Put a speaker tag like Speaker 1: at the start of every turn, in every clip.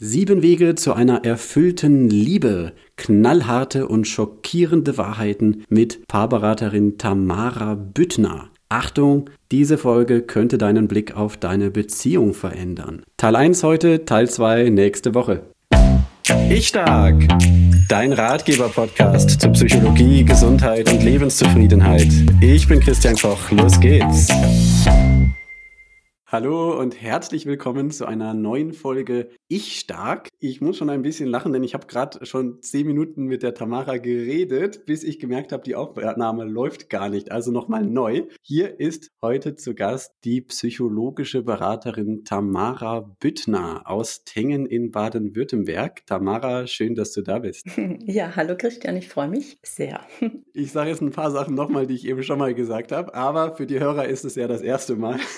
Speaker 1: Sieben Wege zu einer erfüllten Liebe. Knallharte und schockierende Wahrheiten mit Paarberaterin Tamara Büttner. Achtung, diese Folge könnte deinen Blick auf deine Beziehung verändern. Teil 1 heute, Teil 2 nächste Woche. Ich stark. Dein Ratgeber-Podcast zu Psychologie, Gesundheit und Lebenszufriedenheit. Ich bin Christian Koch. Los geht's. Hallo und herzlich willkommen zu einer neuen Folge Ich Stark. Ich muss schon ein bisschen lachen, denn ich habe gerade schon zehn Minuten mit der Tamara geredet, bis ich gemerkt habe, die Aufnahme läuft gar nicht. Also nochmal neu. Hier ist heute zu Gast die psychologische Beraterin Tamara Büttner aus Tengen in Baden-Württemberg. Tamara, schön, dass du da bist.
Speaker 2: Ja, hallo Christian, ich freue mich sehr.
Speaker 1: Ich sage jetzt ein paar Sachen nochmal, die ich eben schon mal gesagt habe, aber für die Hörer ist es ja das erste Mal.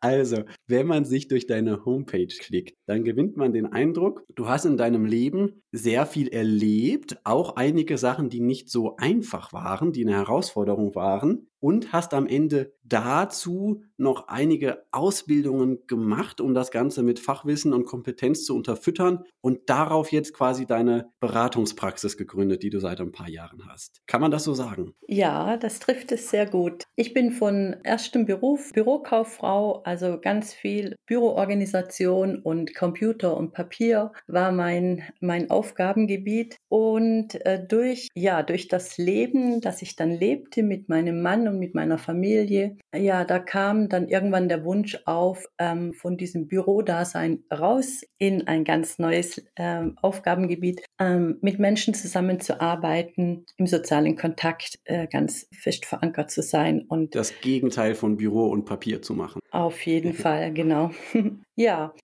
Speaker 1: Also, wenn man sich durch deine Homepage klickt, dann gewinnt man den Eindruck, du hast in deinem Leben sehr viel erlebt, auch einige Sachen, die nicht so einfach waren, die eine Herausforderung waren und hast am Ende dazu noch einige Ausbildungen gemacht, um das Ganze mit Fachwissen und Kompetenz zu unterfüttern und darauf jetzt quasi deine Beratungspraxis gegründet, die du seit ein paar Jahren hast. Kann man das so sagen?
Speaker 2: Ja, das trifft es sehr gut. Ich bin von erstem Beruf Bürokauffrau, also ganz viel Büroorganisation und Computer und Papier war mein, mein Aufgabengebiet und äh, durch, ja, durch das Leben, das ich dann lebte mit meinem Mann und und mit meiner Familie. Ja, da kam dann irgendwann der Wunsch auf, ähm, von diesem Bürodasein raus in ein ganz neues ähm, Aufgabengebiet, ähm, mit Menschen zusammenzuarbeiten, im sozialen Kontakt äh, ganz fest verankert zu sein
Speaker 1: und das Gegenteil von Büro und Papier zu machen.
Speaker 2: Auf jeden Fall, genau. ja,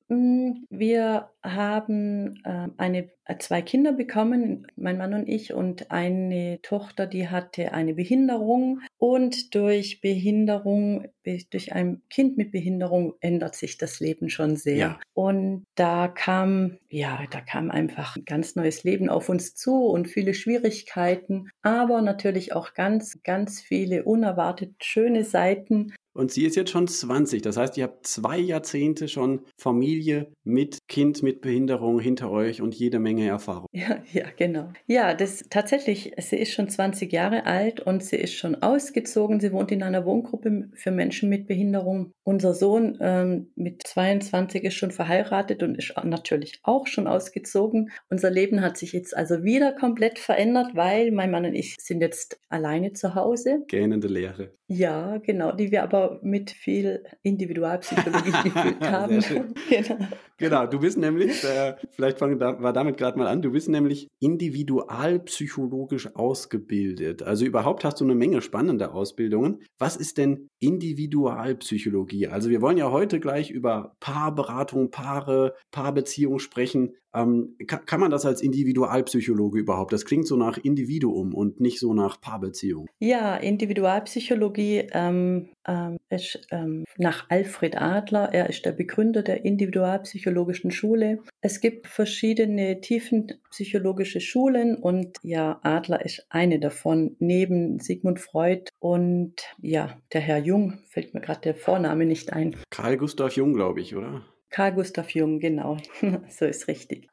Speaker 2: wir haben äh, eine, äh, zwei Kinder bekommen, mein Mann und ich, und eine Tochter, die hatte eine Behinderung. Und durch Behinderung, durch ein Kind mit Behinderung ändert sich das Leben schon sehr. Ja. Und da kam, ja, da kam einfach ein ganz neues Leben auf uns zu und viele Schwierigkeiten, aber natürlich auch ganz, ganz viele unerwartet schöne Seiten,
Speaker 1: und sie ist jetzt schon 20. Das heißt, ihr habt zwei Jahrzehnte schon Familie mit Kind mit Behinderung hinter euch und jede Menge Erfahrung.
Speaker 2: Ja, ja, genau. Ja, das tatsächlich, sie ist schon 20 Jahre alt und sie ist schon ausgezogen. Sie wohnt in einer Wohngruppe für Menschen mit Behinderung. Unser Sohn ähm, mit 22 ist schon verheiratet und ist natürlich auch schon ausgezogen. Unser Leben hat sich jetzt also wieder komplett verändert, weil mein Mann und ich sind jetzt alleine zu Hause.
Speaker 1: Gähnende Lehre.
Speaker 2: Ja, genau, die wir aber mit viel Individualpsychologie gefüllt haben.
Speaker 1: genau. genau, du bist nämlich, äh, vielleicht fang, da, war damit gerade mal an, du bist nämlich individualpsychologisch ausgebildet. Also überhaupt hast du eine Menge spannender Ausbildungen. Was ist denn Individualpsychologie? Also wir wollen ja heute gleich über Paarberatung, Paare, Paarbeziehung sprechen. Ähm, kann, kann, man das als Individualpsychologe überhaupt? Das klingt so nach Individuum und nicht so nach Paarbeziehung.
Speaker 2: Ja, Individualpsychologie ähm, ähm, ist ähm, nach Alfred Adler. Er ist der Begründer der Individualpsychologischen Schule. Es gibt verschiedene tiefenpsychologische Schulen und ja, Adler ist eine davon, neben Sigmund Freud und ja, der Herr Jung, fällt mir gerade der Vorname nicht ein.
Speaker 1: Karl Gustav Jung, glaube ich, oder?
Speaker 2: Karl Gustav Jung, genau. so ist richtig.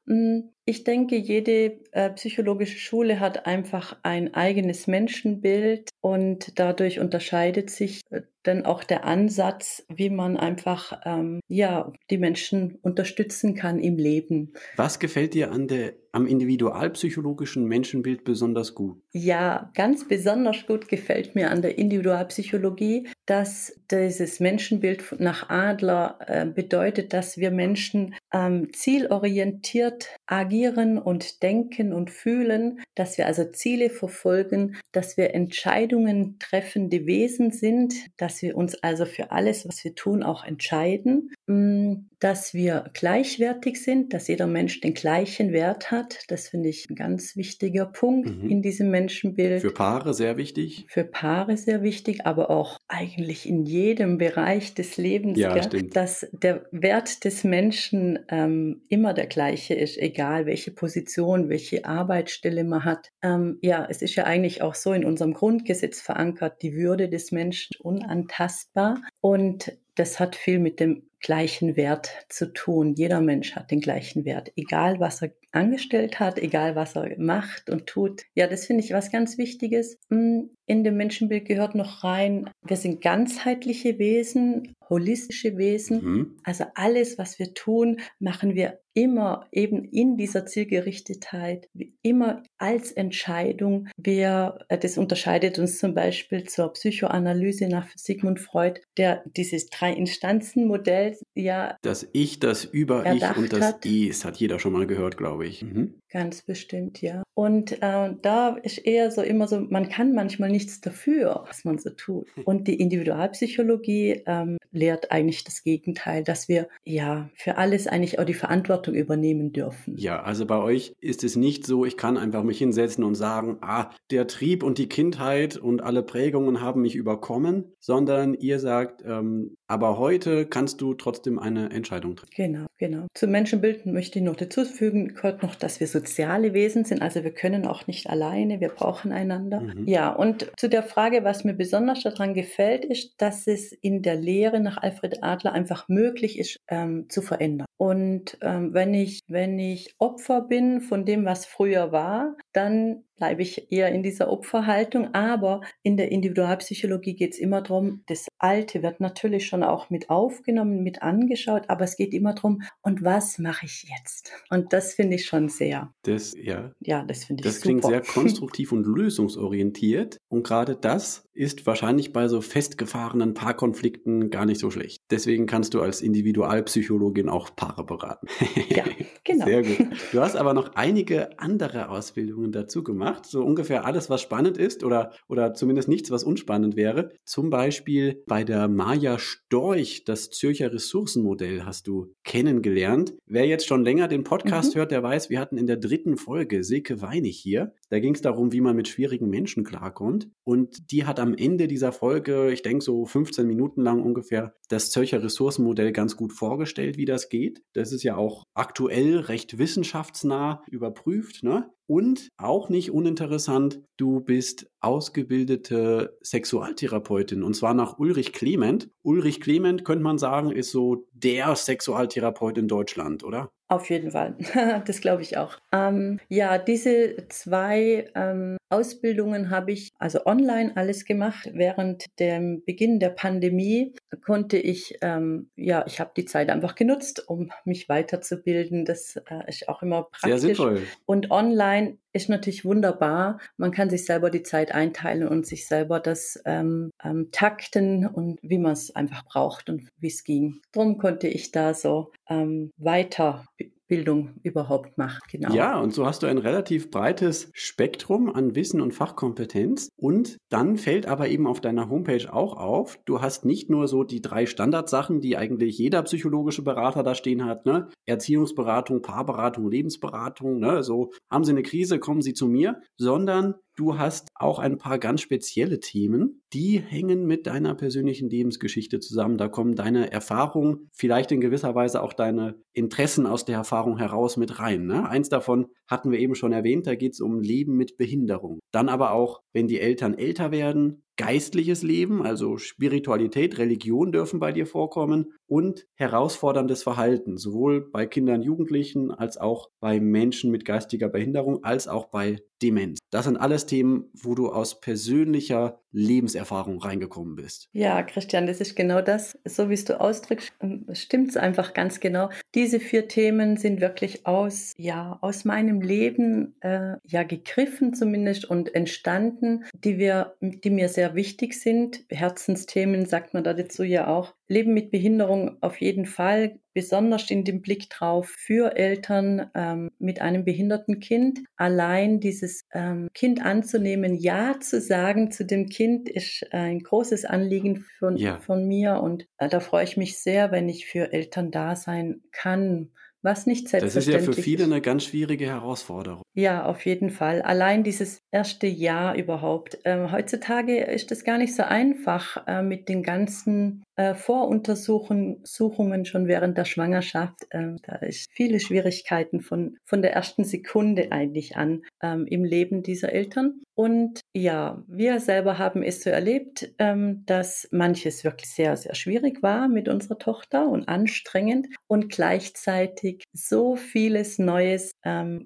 Speaker 2: Ich denke, jede äh, psychologische Schule hat einfach ein eigenes Menschenbild und dadurch unterscheidet sich äh, dann auch der Ansatz, wie man einfach ähm, ja die Menschen unterstützen kann im Leben.
Speaker 1: Was gefällt dir an der am individualpsychologischen Menschenbild besonders gut?
Speaker 2: Ja, ganz besonders gut gefällt mir an der Individualpsychologie, dass dieses Menschenbild nach Adler äh, bedeutet, dass wir Menschen ähm, zielorientiert agieren und denken und fühlen, dass wir also Ziele verfolgen, dass wir Entscheidungen treffende Wesen sind, dass wir uns also für alles, was wir tun, auch entscheiden, mm, dass wir gleichwertig sind, dass jeder Mensch den gleichen Wert hat. Das finde ich ein ganz wichtiger Punkt mhm. in diesem Menschenbild.
Speaker 1: Für Paare sehr wichtig.
Speaker 2: Für Paare sehr wichtig, aber auch eigentlich in jedem Bereich des Lebens, ja, dass der Wert des Menschen ähm, immer der gleiche ist, egal welche Position, welche Arbeitsstelle man hat. Ähm, ja, es ist ja eigentlich auch so in unserem Grundgesetz verankert, die Würde des Menschen unantastbar. Und das hat viel mit dem gleichen Wert zu tun. Jeder Mensch hat den gleichen Wert, egal was er angestellt hat, egal was er macht und tut. Ja, das finde ich was ganz Wichtiges. Hm, in dem Menschenbild gehört noch rein, wir sind ganzheitliche Wesen, holistische Wesen. Mhm. Also alles, was wir tun, machen wir immer eben in dieser Zielgerichtetheit, immer als Entscheidung. Wir, äh, das unterscheidet uns zum Beispiel zur Psychoanalyse nach Sigmund Freud, der dieses Drei-Instanzen-Modell ja.
Speaker 1: Das Ich, das Über-Ich und das hat. Die, das hat jeder schon mal gehört, glaube ich. Mhm.
Speaker 2: Ganz bestimmt, ja. Und äh, da ist eher so immer so, man kann manchmal nichts dafür, was man so tut. Hm. Und die Individualpsychologie ähm, lehrt eigentlich das Gegenteil, dass wir ja für alles eigentlich auch die Verantwortung übernehmen dürfen.
Speaker 1: Ja, also bei euch ist es nicht so, ich kann einfach mich hinsetzen und sagen, ah, der Trieb und die Kindheit und alle Prägungen haben mich überkommen, sondern ihr sagt, ähm, aber heute kannst du trotzdem eine Entscheidung treffen.
Speaker 2: Genau, genau. Zum Menschenbild möchte ich noch dazu fügen, gehört noch, dass wir soziale Wesen sind, also wir können auch nicht alleine, wir brauchen einander. Mhm. Ja, und zu der Frage, was mir besonders daran gefällt, ist, dass es in der Lehre nach Alfred Adler einfach möglich ist, ähm, zu verändern. Und ähm, wenn ich, wenn ich Opfer bin von dem, was früher war, dann bleibe ich eher in dieser Opferhaltung. Aber in der Individualpsychologie geht es immer darum, das Alte wird natürlich schon auch mit aufgenommen, mit angeschaut, aber es geht immer darum, und was mache ich jetzt? Und das finde ich schon sehr.
Speaker 1: Das, ja.
Speaker 2: Ja, das finde ich
Speaker 1: Das klingt sehr konstruktiv und lösungsorientiert. Und gerade das ist wahrscheinlich bei so festgefahrenen Paarkonflikten gar nicht so schlecht. Deswegen kannst du als Individualpsychologin auch Paare beraten.
Speaker 2: Ja, genau.
Speaker 1: Sehr gut. Du hast aber noch einige andere Ausbildungen dazu gemacht. So ungefähr alles, was spannend ist oder, oder zumindest nichts, was unspannend wäre. Zum Beispiel bei der Maja Storch, das Zürcher Ressourcenmodell hast du kennengelernt. Wer jetzt schon länger den Podcast mhm. hört, der weiß, wir hatten in der dritten Folge Silke Weinig hier. Da ging es darum, wie man mit schwierigen Menschen klarkommt. Und die hat am Ende dieser Folge, ich denke so 15 Minuten lang ungefähr, das Zürcher Ressourcenmodell ganz gut vorgestellt, wie das geht. Das ist ja auch aktuell recht wissenschaftsnah überprüft. Ne? Und auch nicht uninteressant, du bist ausgebildete Sexualtherapeutin und zwar nach Ulrich Clement. Ulrich Clement, könnte man sagen, ist so der Sexualtherapeut in Deutschland, oder?
Speaker 2: Auf jeden Fall, das glaube ich auch. Ähm, ja, diese zwei ähm, Ausbildungen habe ich also online alles gemacht. Während dem Beginn der Pandemie konnte ich, ähm, ja, ich habe die Zeit einfach genutzt, um mich weiterzubilden. Das äh, ist auch immer praktisch.
Speaker 1: Sehr sinnvoll.
Speaker 2: Und online ist natürlich wunderbar. Man kann sich selber die Zeit einteilen und sich selber das ähm, ähm, takten und wie man es einfach braucht und wie es ging. Darum konnte ich da so ähm, weiter Bildung überhaupt macht.
Speaker 1: Genau. Ja, und so hast du ein relativ breites Spektrum an Wissen und Fachkompetenz. Und dann fällt aber eben auf deiner Homepage auch auf, du hast nicht nur so die drei Standardsachen, die eigentlich jeder psychologische Berater da stehen hat, ne? Erziehungsberatung, Paarberatung, Lebensberatung, ne? So haben Sie eine Krise, kommen Sie zu mir, sondern Du hast auch ein paar ganz spezielle Themen, die hängen mit deiner persönlichen Lebensgeschichte zusammen. Da kommen deine Erfahrungen, vielleicht in gewisser Weise auch deine Interessen aus der Erfahrung heraus mit rein. Ne? Eins davon hatten wir eben schon erwähnt, da geht es um Leben mit Behinderung. Dann aber auch, wenn die Eltern älter werden, geistliches Leben, also Spiritualität, Religion dürfen bei dir vorkommen und herausforderndes Verhalten, sowohl bei Kindern, Jugendlichen als auch bei Menschen mit geistiger Behinderung, als auch bei Demenz. Das sind alles Themen, wo du aus persönlicher Lebenserfahrung reingekommen bist.
Speaker 2: Ja, Christian, das ist genau das. So wie es du ausdrückst, ähm, stimmt es einfach ganz genau. Diese vier Themen sind wirklich aus, ja, aus meinem Leben äh, ja gegriffen zumindest und entstanden, die wir, die mir sehr wichtig sind. Herzensthemen sagt man da dazu ja auch. Leben mit Behinderung auf jeden Fall, besonders in dem Blick drauf für Eltern ähm, mit einem behinderten Kind. Allein dieses ähm, Kind anzunehmen, Ja zu sagen zu dem Kind, ist ein großes Anliegen von, ja. von mir und äh, da freue ich mich sehr, wenn ich für Eltern da sein kann was nicht selbstverständlich
Speaker 1: ist. Das ist ja für viele eine ganz schwierige Herausforderung.
Speaker 2: Ja, auf jeden Fall. Allein dieses erste Jahr überhaupt. Ähm, heutzutage ist es gar nicht so einfach äh, mit den ganzen äh, Voruntersuchungen schon während der Schwangerschaft. Ähm, da ist viele Schwierigkeiten von, von der ersten Sekunde eigentlich an ähm, im Leben dieser Eltern. Und ja, wir selber haben es so erlebt, ähm, dass manches wirklich sehr, sehr schwierig war mit unserer Tochter und anstrengend und gleichzeitig so vieles Neues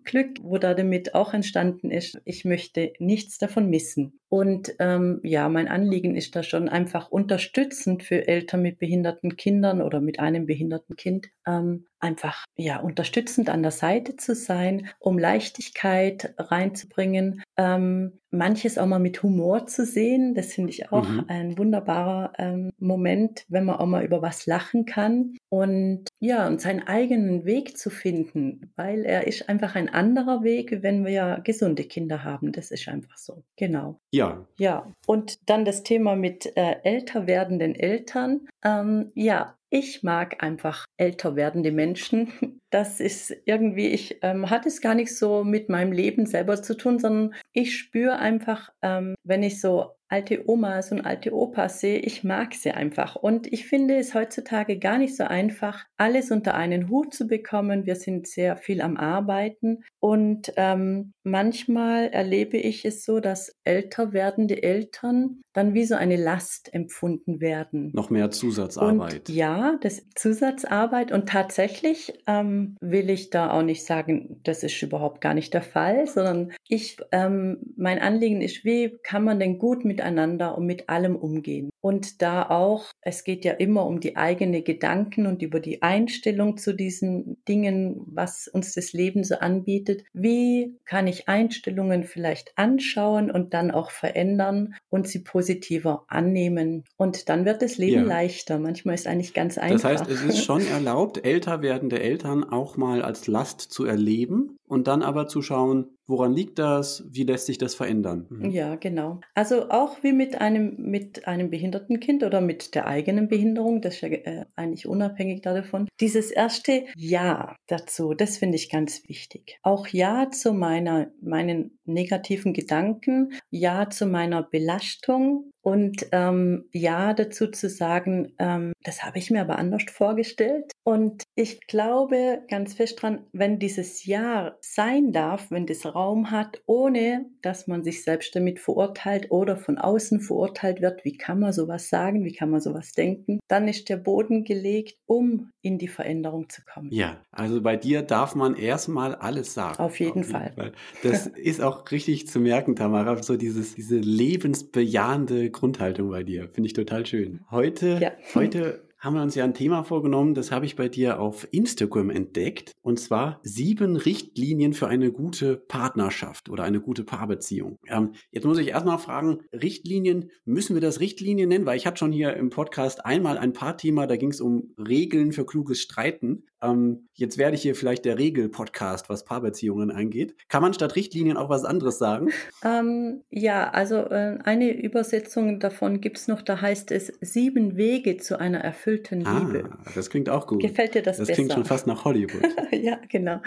Speaker 2: Glück, wo da damit auch entstanden ist. Ich möchte nichts davon missen. Und ja, mein Anliegen ist da schon einfach unterstützend für Eltern mit behinderten Kindern oder mit einem behinderten Kind, ähm, einfach ja unterstützend an der Seite zu sein, um Leichtigkeit reinzubringen, ähm, manches auch mal mit Humor zu sehen. Das finde ich auch mhm. ein wunderbarer ähm, Moment, wenn man auch mal über was lachen kann und ja und seinen eigenen Weg zu finden, weil er ist einfach ein anderer Weg, wenn wir gesunde Kinder haben. Das ist einfach so. Genau.
Speaker 1: Ja.
Speaker 2: Ja. Und dann das Thema mit äh, älter werdenden Eltern. Ähm, ja, ich mag einfach älter werdende Menschen. Das ist irgendwie, ich ähm, hatte es gar nicht so mit meinem Leben selber zu tun, sondern ich spüre einfach, ähm, wenn ich so alte Omas und alte Opas sehe, ich mag sie einfach. Und ich finde es heutzutage gar nicht so einfach, alles unter einen Hut zu bekommen. Wir sind sehr viel am Arbeiten und ähm, manchmal erlebe ich es so, dass älter werdende Eltern dann wie so eine Last empfunden werden.
Speaker 1: Noch mehr Zusatzarbeit.
Speaker 2: Und ja, das ist Zusatzarbeit und tatsächlich ähm, will ich da auch nicht sagen, das ist überhaupt gar nicht der Fall, sondern ich, ähm, mein Anliegen ist, wie kann man denn gut mit miteinander und mit allem umgehen. Und da auch, es geht ja immer um die eigene Gedanken und über die Einstellung zu diesen Dingen, was uns das Leben so anbietet. Wie kann ich Einstellungen vielleicht anschauen und dann auch verändern und sie positiver annehmen? Und dann wird das Leben ja. leichter. Manchmal ist eigentlich ganz einfach.
Speaker 1: Das heißt, es ist schon erlaubt, älter werdende Eltern auch mal als Last zu erleben und dann aber zu schauen, woran liegt das, wie lässt sich das verändern?
Speaker 2: Mhm. Ja, genau. Also auch wie mit einem, mit einem behinderten Kind oder mit der eigenen Behinderung, das ist ja äh, eigentlich unabhängig davon. Dieses erste Ja dazu, das finde ich ganz wichtig. Auch Ja zu meiner, meinen negativen Gedanken, Ja zu meiner Belastung, und ähm, ja dazu zu sagen, ähm, das habe ich mir aber anders vorgestellt. Und ich glaube ganz fest dran, wenn dieses Ja sein darf, wenn das Raum hat, ohne dass man sich selbst damit verurteilt oder von außen verurteilt wird, wie kann man sowas sagen, wie kann man sowas denken, dann ist der Boden gelegt, um in die Veränderung zu kommen.
Speaker 1: Ja, also bei dir darf man erstmal alles sagen.
Speaker 2: Auf jeden, Auf jeden Fall. Fall.
Speaker 1: Das ist auch richtig zu merken, Tamara, so dieses, diese lebensbejahende Grundhaltung bei dir. Finde ich total schön. Heute, ja. heute haben wir uns ja ein Thema vorgenommen, das habe ich bei dir auf Instagram entdeckt, und zwar sieben Richtlinien für eine gute Partnerschaft oder eine gute Paarbeziehung. Ähm, jetzt muss ich erstmal fragen, Richtlinien, müssen wir das Richtlinien nennen? Weil ich hatte schon hier im Podcast einmal ein Paarthema, da ging es um Regeln für kluges Streiten. Ähm, jetzt werde ich hier vielleicht der Regel-Podcast, was Paarbeziehungen angeht. Kann man statt Richtlinien auch was anderes sagen?
Speaker 2: Ähm, ja, also äh, eine Übersetzung davon gibt es noch, da heißt es sieben Wege zu einer erfüllten ah, Liebe.
Speaker 1: Das klingt auch gut.
Speaker 2: Gefällt dir das,
Speaker 1: das
Speaker 2: besser?
Speaker 1: Das klingt schon fast nach Hollywood.
Speaker 2: ja, genau.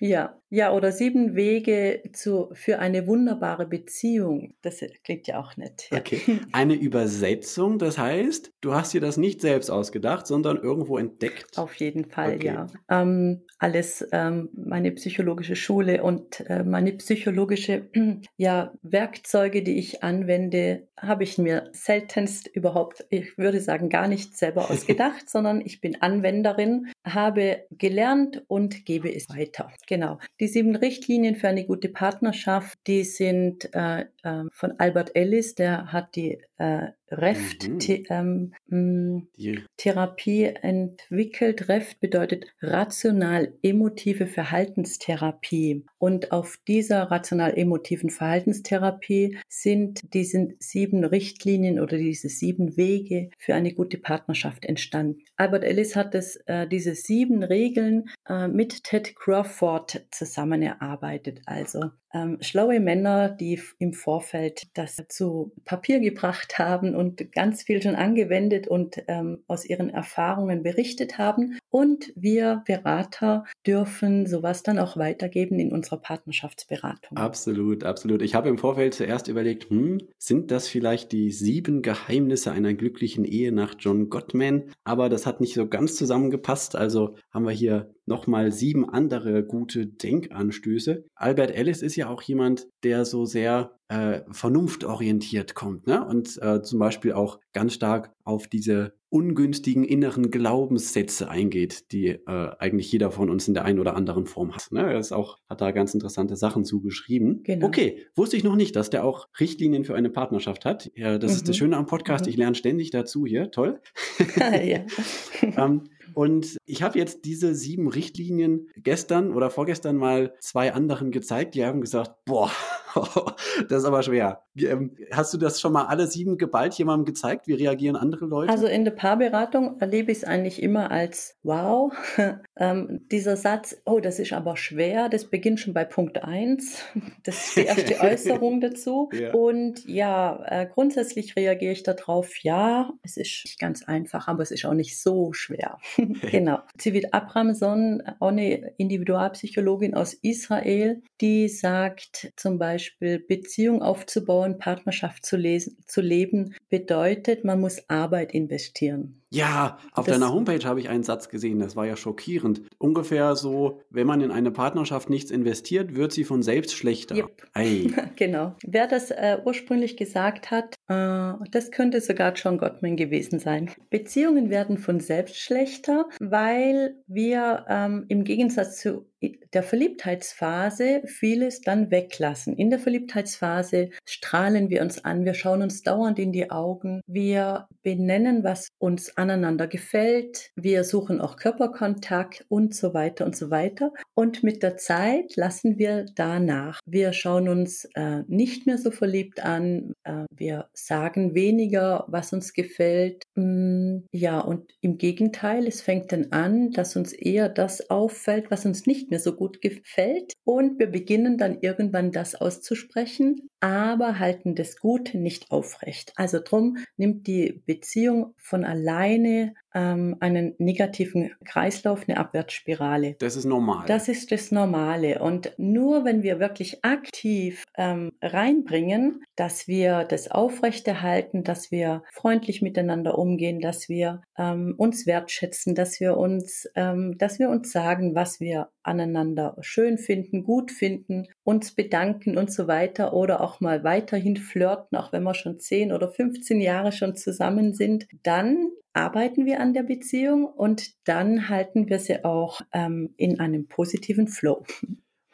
Speaker 2: Ja, ja, oder sieben Wege zu, für eine wunderbare Beziehung. Das klingt ja auch nett. Ja.
Speaker 1: Okay. Eine Übersetzung, das heißt, du hast dir das nicht selbst ausgedacht, sondern irgendwo entdeckt.
Speaker 2: Auf jeden Fall, okay. ja. Ähm, alles ähm, meine psychologische Schule und äh, meine psychologische ja, Werkzeuge, die ich anwende, habe ich mir seltenst überhaupt, ich würde sagen, gar nicht selber ausgedacht, sondern ich bin Anwenderin, habe gelernt und gebe es weiter. Genau. Die sieben Richtlinien für eine gute Partnerschaft, die sind äh, äh, von Albert Ellis, der hat die äh, REFT-Therapie mhm. ähm, entwickelt. REFT bedeutet rational-emotive Verhaltenstherapie. Und auf dieser rational-emotiven Verhaltenstherapie sind diese sieben Richtlinien oder diese sieben Wege für eine gute Partnerschaft entstanden. Albert Ellis hat es, äh, diese sieben Regeln äh, mit Ted Crawford zusammen erarbeitet. Also ähm, schlaue Männer, die im Vorfeld das zu Papier gebracht haben und ganz viel schon angewendet und ähm, aus ihren Erfahrungen berichtet haben. Und wir Berater dürfen sowas dann auch weitergeben in unserer Partnerschaftsberatung.
Speaker 1: Absolut, absolut. Ich habe im Vorfeld zuerst überlegt, hm, sind das vielleicht die sieben Geheimnisse einer glücklichen Ehe nach John Gottman? Aber das hat nicht so ganz zusammengepasst. Also haben wir hier nochmal sieben andere gute Denkanstöße. Albert Ellis ist ja auch jemand, der so sehr äh, vernunftorientiert kommt ne? und äh, zum Beispiel auch ganz stark auf diese ungünstigen inneren Glaubenssätze eingeht, die äh, eigentlich jeder von uns in der einen oder anderen Form hat. Ne? Er ist auch, hat da ganz interessante Sachen zugeschrieben. Genau. Okay, wusste ich noch nicht, dass der auch Richtlinien für eine Partnerschaft hat. Ja, das mhm. ist das mhm. Schöne am Podcast. Mhm. Ich lerne ständig dazu hier. Toll. ja. ähm, und ich habe jetzt diese sieben Richtlinien gestern oder vorgestern mal zwei anderen gezeigt. Die haben gesagt, boah, das ist aber schwer. Ähm, hast du das schon mal alle sieben geballt jemandem gezeigt? Wie reagieren andere Leute?
Speaker 2: Also in der Paarberatung erlebe ich es eigentlich immer als wow. ähm, dieser Satz, oh, das ist aber schwer, das beginnt schon bei Punkt 1. Das ist die erste Äußerung dazu. Ja. Und ja, äh, grundsätzlich reagiere ich darauf, ja, es ist nicht ganz einfach, aber es ist auch nicht so schwer. genau. Zivit Abramson, eine Individualpsychologin aus Israel, die sagt zum Beispiel, Beziehung aufzubauen, Partnerschaft zu, lesen, zu leben, bedeutet, man muss Arbeit investieren.
Speaker 1: Ja, auf das, deiner Homepage habe ich einen Satz gesehen, das war ja schockierend. Ungefähr so, wenn man in eine Partnerschaft nichts investiert, wird sie von selbst schlechter. Yep.
Speaker 2: genau. Wer das äh, ursprünglich gesagt hat, äh, das könnte sogar John Gottman gewesen sein. Beziehungen werden von selbst schlechter, weil wir ähm, im Gegensatz zu der Verliebtheitsphase vieles dann weglassen. In der Verliebtheitsphase strahlen wir uns an, wir schauen uns dauernd in die Augen, wir benennen, was uns aneinander gefällt. Wir suchen auch Körperkontakt und so weiter und so weiter. Und mit der Zeit lassen wir danach. Wir schauen uns äh, nicht mehr so verliebt an. Äh, wir sagen weniger, was uns gefällt. Mm, ja, und im Gegenteil, es fängt dann an, dass uns eher das auffällt, was uns nicht mehr so gut gefällt. Und wir beginnen dann irgendwann das auszusprechen, aber halten das Gute nicht aufrecht. Also drum nimmt die Beziehung von alleine ähm, einen negativen Kreislauf, eine Abwärtsspirale.
Speaker 1: Das ist normal.
Speaker 2: Das ist das Normale. Und nur wenn wir wirklich aktiv ähm, reinbringen, dass wir das aufrechterhalten, dass wir freundlich miteinander umgehen, dass wir ähm, uns wertschätzen, dass wir uns, ähm, dass wir uns sagen, was wir aneinander schön finden, gut finden, uns bedanken und so weiter oder auch mal weiterhin flirten, auch wenn wir schon 10 oder 15 Jahre schon zusammen sind, dann arbeiten wir an der Beziehung und dann halten wir sie auch ähm, in einem positiven Flow.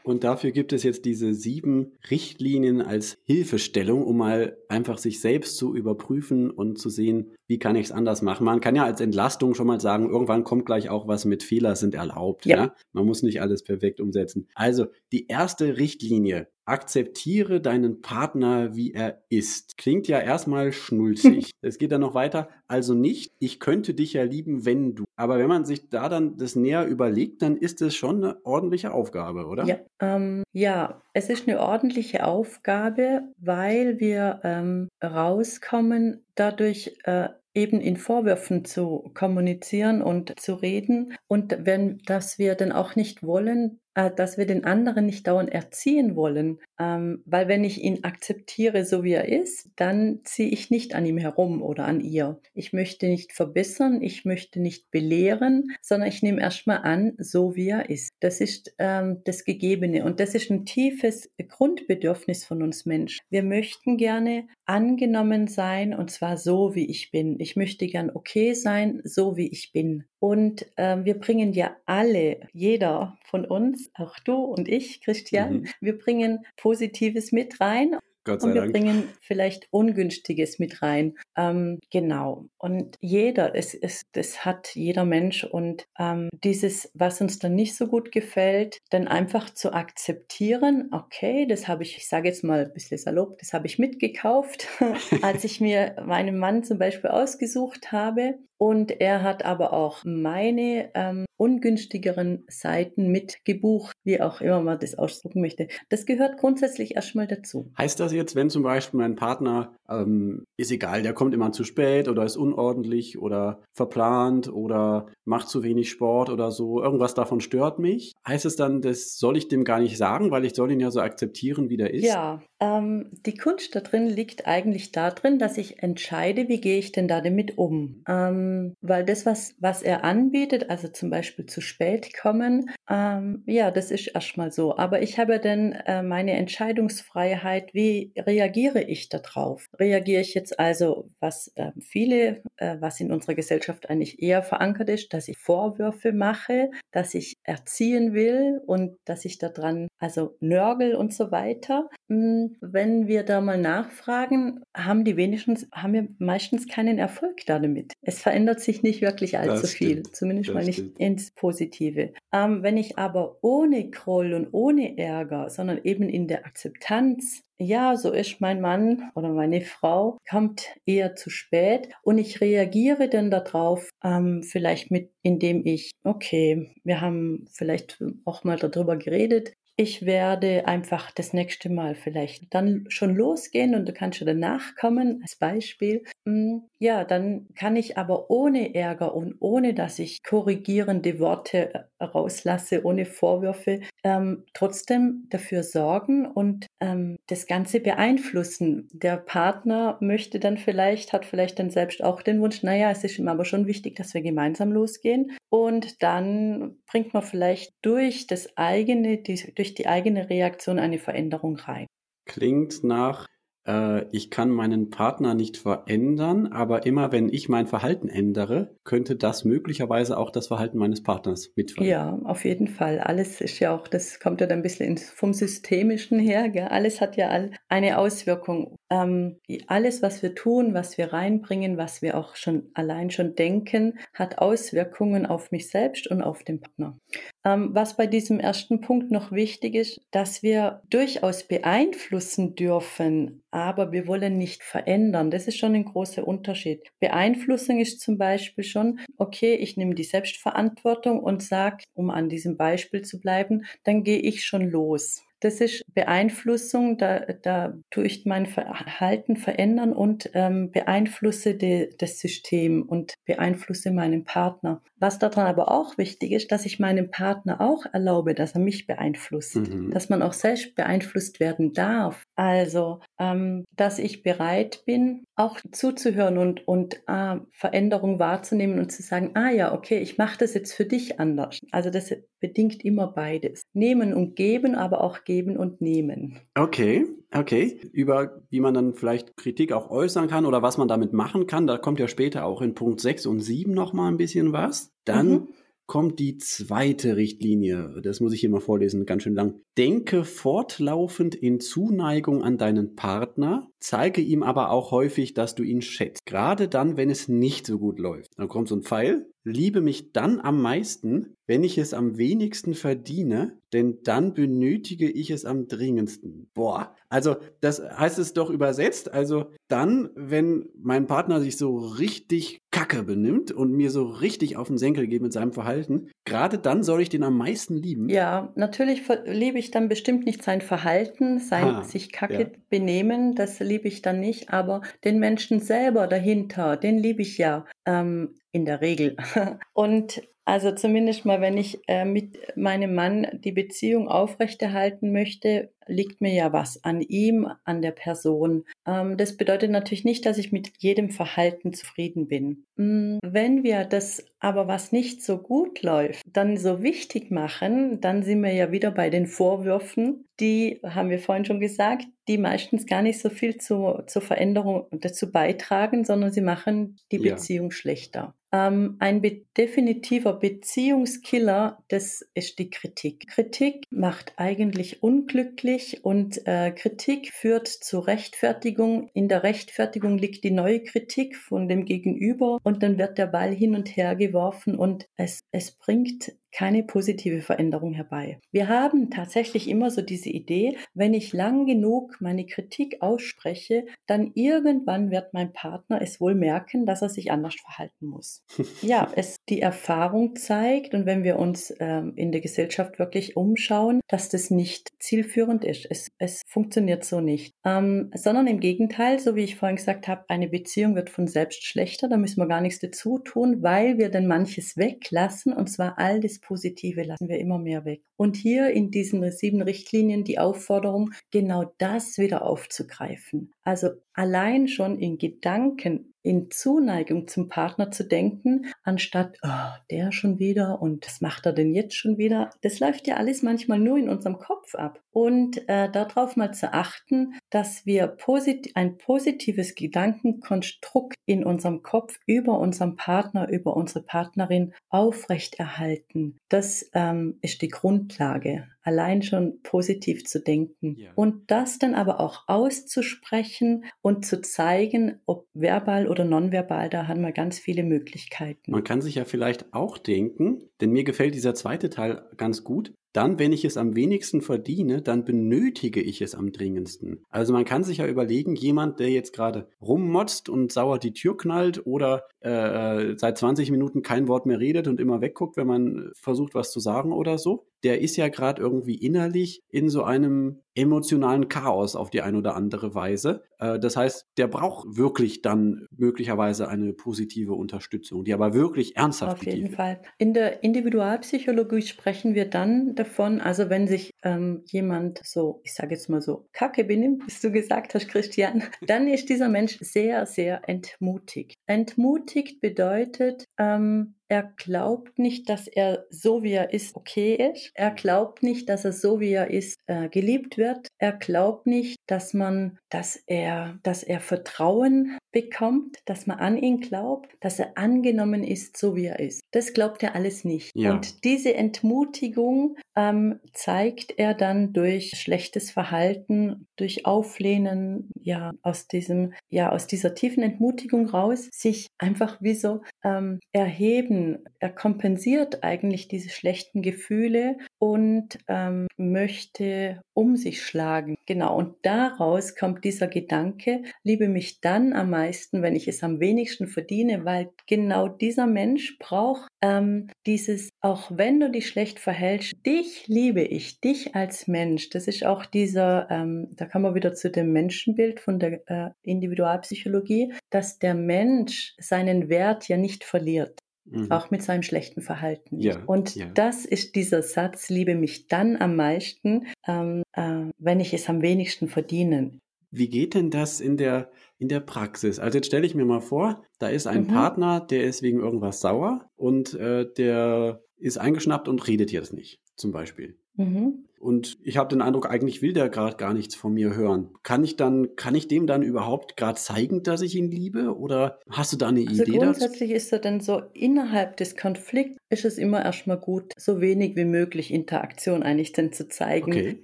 Speaker 1: Und dafür gibt es jetzt diese sieben Richtlinien als Hilfestellung, um mal einfach sich selbst zu überprüfen und zu sehen, wie kann ich es anders machen. Man kann ja als Entlastung schon mal sagen, irgendwann kommt gleich auch was mit Fehler sind erlaubt. Ja. ja? Man muss nicht alles perfekt umsetzen. Also die erste Richtlinie akzeptiere deinen Partner, wie er ist. Klingt ja erstmal schnulzig. es geht dann noch weiter. Also nicht, ich könnte dich ja lieben, wenn du. Aber wenn man sich da dann das näher überlegt, dann ist es schon eine ordentliche Aufgabe, oder?
Speaker 2: Ja, ähm, ja es ist eine ordentliche Aufgabe, weil wir ähm, rauskommen dadurch, äh, eben in Vorwürfen zu kommunizieren und zu reden und wenn, dass wir dann auch nicht wollen, äh, dass wir den anderen nicht dauernd erziehen wollen. Ähm, weil wenn ich ihn akzeptiere, so wie er ist, dann ziehe ich nicht an ihm herum oder an ihr. Ich möchte nicht verbessern, ich möchte nicht belehren, sondern ich nehme erstmal an, so wie er ist. Das ist ähm, das Gegebene und das ist ein tiefes Grundbedürfnis von uns Menschen. Wir möchten gerne angenommen sein und zwar so, wie ich bin. Ich möchte gern okay sein, so wie ich bin. Und ähm, wir bringen ja alle, jeder von uns, auch du und ich, Christian, mhm. wir bringen Positives mit rein Gott sei und wir Dank. bringen vielleicht Ungünstiges mit rein. Ähm, genau. Und jeder, es, es, das hat jeder Mensch. Und ähm, dieses, was uns dann nicht so gut gefällt, dann einfach zu akzeptieren, okay, das habe ich, ich sage jetzt mal ein bisschen salopp, das habe ich mitgekauft, als ich mir meinen Mann zum Beispiel ausgesucht habe. Und er hat aber auch meine ähm, ungünstigeren Seiten mit gebucht, wie auch immer man das ausdrucken möchte. Das gehört grundsätzlich erstmal dazu.
Speaker 1: Heißt das jetzt, wenn zum Beispiel mein Partner ähm, ist egal, der kommt immer zu spät oder ist unordentlich oder verplant oder macht zu wenig Sport oder so, irgendwas davon stört mich, heißt es dann, das soll ich dem gar nicht sagen, weil ich soll ihn ja so akzeptieren, wie der ist?
Speaker 2: Ja, ähm, die Kunst da drin liegt eigentlich darin, dass ich entscheide, wie gehe ich denn da damit um. Ähm, weil das, was, was er anbietet, also zum Beispiel zu spät kommen, ähm, ja, das ist erstmal so. Aber ich habe dann äh, meine Entscheidungsfreiheit, wie reagiere ich darauf? Reagiere ich jetzt also, was äh, viele, äh, was in unserer Gesellschaft eigentlich eher verankert ist, dass ich Vorwürfe mache, dass ich erziehen will und dass ich daran also nörgel und so weiter. Hm, wenn wir da mal nachfragen, haben die wenigstens, haben wir meistens keinen Erfolg damit. Es verändert sich nicht wirklich allzu viel, zumindest das mal nicht stimmt. ins Positive. Ähm, wenn ich aber ohne Groll und ohne Ärger, sondern eben in der Akzeptanz ja, so ist mein Mann oder meine Frau, kommt eher zu spät und ich reagiere dann darauf, ähm, vielleicht mit, indem ich, okay, wir haben vielleicht auch mal darüber geredet, ich werde einfach das nächste Mal vielleicht dann schon losgehen und du kannst schon danach kommen als Beispiel. Hm, ja, dann kann ich aber ohne Ärger und ohne, dass ich korrigierende Worte äh, rauslasse, ohne Vorwürfe, ähm, trotzdem dafür sorgen und ähm, das Ganze beeinflussen. Der Partner möchte dann vielleicht, hat vielleicht dann selbst auch den Wunsch, naja, es ist ihm aber schon wichtig, dass wir gemeinsam losgehen. Und dann bringt man vielleicht durch das eigene, die, durch die eigene Reaktion eine Veränderung rein.
Speaker 1: Klingt nach äh, ich kann meinen Partner nicht verändern, aber immer wenn ich mein Verhalten ändere, könnte das möglicherweise auch das Verhalten meines Partners mitverändern.
Speaker 2: Ja, auf jeden Fall. Alles ist ja auch, das kommt ja dann ein bisschen vom Systemischen her. Gell? Alles hat ja eine Auswirkung. Ähm, alles, was wir tun, was wir reinbringen, was wir auch schon allein schon denken, hat Auswirkungen auf mich selbst und auf den Partner. Ähm, was bei diesem ersten Punkt noch wichtig ist, dass wir durchaus beeinflussen dürfen, aber wir wollen nicht verändern. Das ist schon ein großer Unterschied. Beeinflussung ist zum Beispiel schon, okay, ich nehme die Selbstverantwortung und sage, um an diesem Beispiel zu bleiben, dann gehe ich schon los. Das ist Beeinflussung, da, da tue ich mein Verhalten verändern und ähm, beeinflusse de, das System und beeinflusse meinen Partner. Was daran aber auch wichtig ist, dass ich meinem Partner auch erlaube, dass er mich beeinflusst, mhm. dass man auch selbst beeinflusst werden darf. Also, ähm, dass ich bereit bin, auch zuzuhören und, und äh, Veränderung wahrzunehmen und zu sagen, ah ja, okay, ich mache das jetzt für dich anders. Also das bedingt immer beides. Nehmen und geben, aber auch geben und nehmen.
Speaker 1: Okay, okay. Über wie man dann vielleicht Kritik auch äußern kann oder was man damit machen kann, da kommt ja später auch in Punkt 6 und 7 nochmal ein bisschen was. Dann mhm kommt die zweite Richtlinie. Das muss ich hier mal vorlesen, ganz schön lang. Denke fortlaufend in Zuneigung an deinen Partner, zeige ihm aber auch häufig, dass du ihn schätzt. Gerade dann, wenn es nicht so gut läuft. Dann kommt so ein Pfeil. Liebe mich dann am meisten, wenn ich es am wenigsten verdiene, denn dann benötige ich es am dringendsten. Boah, also das heißt es doch übersetzt, also dann, wenn mein Partner sich so richtig kacke benimmt und mir so richtig auf den Senkel geht mit seinem Verhalten, gerade dann soll ich den am meisten lieben.
Speaker 2: Ja, natürlich liebe ich dann bestimmt nicht sein Verhalten, sein ah, sich kacke ja. benehmen, das liebe ich dann nicht, aber den Menschen selber dahinter, den liebe ich ja ähm, in der Regel. Und also zumindest mal, wenn ich äh, mit meinem Mann die Beziehung aufrechterhalten möchte, liegt mir ja was an ihm, an der Person. Ähm, das bedeutet natürlich nicht, dass ich mit jedem Verhalten zufrieden bin. Mm, wenn wir das aber, was nicht so gut läuft, dann so wichtig machen, dann sind wir ja wieder bei den Vorwürfen, die, haben wir vorhin schon gesagt, die meistens gar nicht so viel zu, zur Veränderung dazu beitragen, sondern sie machen die Beziehung ja. schlechter. Ähm, ein be definitiver Beziehungskiller, das ist die Kritik. Kritik macht eigentlich unglücklich und äh, Kritik führt zur Rechtfertigung. In der Rechtfertigung liegt die neue Kritik von dem Gegenüber und dann wird der Ball hin und her geworfen und es, es bringt keine positive Veränderung herbei. Wir haben tatsächlich immer so diese Idee, wenn ich lang genug meine Kritik ausspreche, dann irgendwann wird mein Partner es wohl merken, dass er sich anders verhalten muss. ja, es die Erfahrung zeigt und wenn wir uns ähm, in der Gesellschaft wirklich umschauen, dass das nicht zielführend ist. Es, es funktioniert so nicht. Ähm, sondern im Gegenteil, so wie ich vorhin gesagt habe, eine Beziehung wird von selbst schlechter, da müssen wir gar nichts dazu tun, weil wir dann manches weglassen und zwar all das Positive lassen wir immer mehr weg. Und hier in diesen sieben Richtlinien die Aufforderung, genau das wieder aufzugreifen. Also allein schon in Gedanken in Zuneigung zum Partner zu denken, anstatt, oh, der schon wieder und was macht er denn jetzt schon wieder? Das läuft ja alles manchmal nur in unserem Kopf ab. Und äh, darauf mal zu achten, dass wir posit ein positives Gedankenkonstrukt in unserem Kopf über unseren Partner, über unsere Partnerin aufrechterhalten. Das ähm, ist die Grundlage allein schon positiv zu denken ja. und das dann aber auch auszusprechen und zu zeigen, ob verbal oder nonverbal, da haben wir ganz viele Möglichkeiten.
Speaker 1: Man kann sich ja vielleicht auch denken, denn mir gefällt dieser zweite Teil ganz gut, dann, wenn ich es am wenigsten verdiene, dann benötige ich es am dringendsten. Also man kann sich ja überlegen, jemand, der jetzt gerade rummotzt und sauer die Tür knallt oder äh, seit 20 Minuten kein Wort mehr redet und immer wegguckt, wenn man versucht, was zu sagen oder so, der ist ja gerade irgendwie innerlich in so einem emotionalen Chaos auf die eine oder andere Weise. Äh, das heißt, der braucht wirklich dann möglicherweise eine positive Unterstützung, die aber wirklich ernsthaft
Speaker 2: Auf jeden Fall. In der Individualpsychologie sprechen wir dann davon, also wenn sich ähm, jemand so, ich sage jetzt mal so, kacke benimmt, wie du gesagt hast, Christian, dann ist dieser Mensch sehr, sehr entmutigt. Entmutigt bedeutet, ähm, er glaubt nicht, dass er so wie er ist okay ist. Er glaubt nicht, dass er so wie er ist äh, geliebt wird. Er glaubt nicht, dass man, dass er, dass er Vertrauen bekommt, dass man an ihn glaubt, dass er angenommen ist, so wie er ist. Das glaubt er alles nicht. Ja. Und diese Entmutigung ähm, zeigt er dann durch schlechtes Verhalten, durch Auflehnen, ja, aus diesem, ja, aus dieser tiefen Entmutigung raus, sich einfach wie so ähm, erheben. Er kompensiert eigentlich diese schlechten Gefühle und ähm, möchte um sich schlagen. Genau. Und daraus kommt dieser Gedanke, liebe mich dann am meisten, wenn ich es am wenigsten verdiene, weil genau dieser Mensch braucht ähm, dieses, auch wenn du dich schlecht verhältst, dich liebe ich, dich als Mensch. Das ist auch dieser, ähm, da kann man wieder zu dem Menschenbild von der äh, Individualpsychologie, dass der Mensch seinen Wert ja nicht verliert. Mhm. Auch mit seinem schlechten Verhalten. Ja, und ja. das ist dieser Satz, liebe mich dann am meisten, ähm, äh, wenn ich es am wenigsten verdiene.
Speaker 1: Wie geht denn das in der, in der Praxis? Also jetzt stelle ich mir mal vor, da ist ein mhm. Partner, der ist wegen irgendwas sauer und äh, der ist eingeschnappt und redet jetzt nicht, zum Beispiel. Mhm. Und ich habe den Eindruck, eigentlich will der gerade gar nichts von mir hören. Kann ich dann, kann ich dem dann überhaupt gerade zeigen, dass ich ihn liebe? Oder hast du da eine
Speaker 2: also
Speaker 1: Idee
Speaker 2: grundsätzlich dazu? ist er dann so, innerhalb des Konflikts ist es immer erstmal gut, so wenig wie möglich Interaktion eigentlich dann zu zeigen. Okay.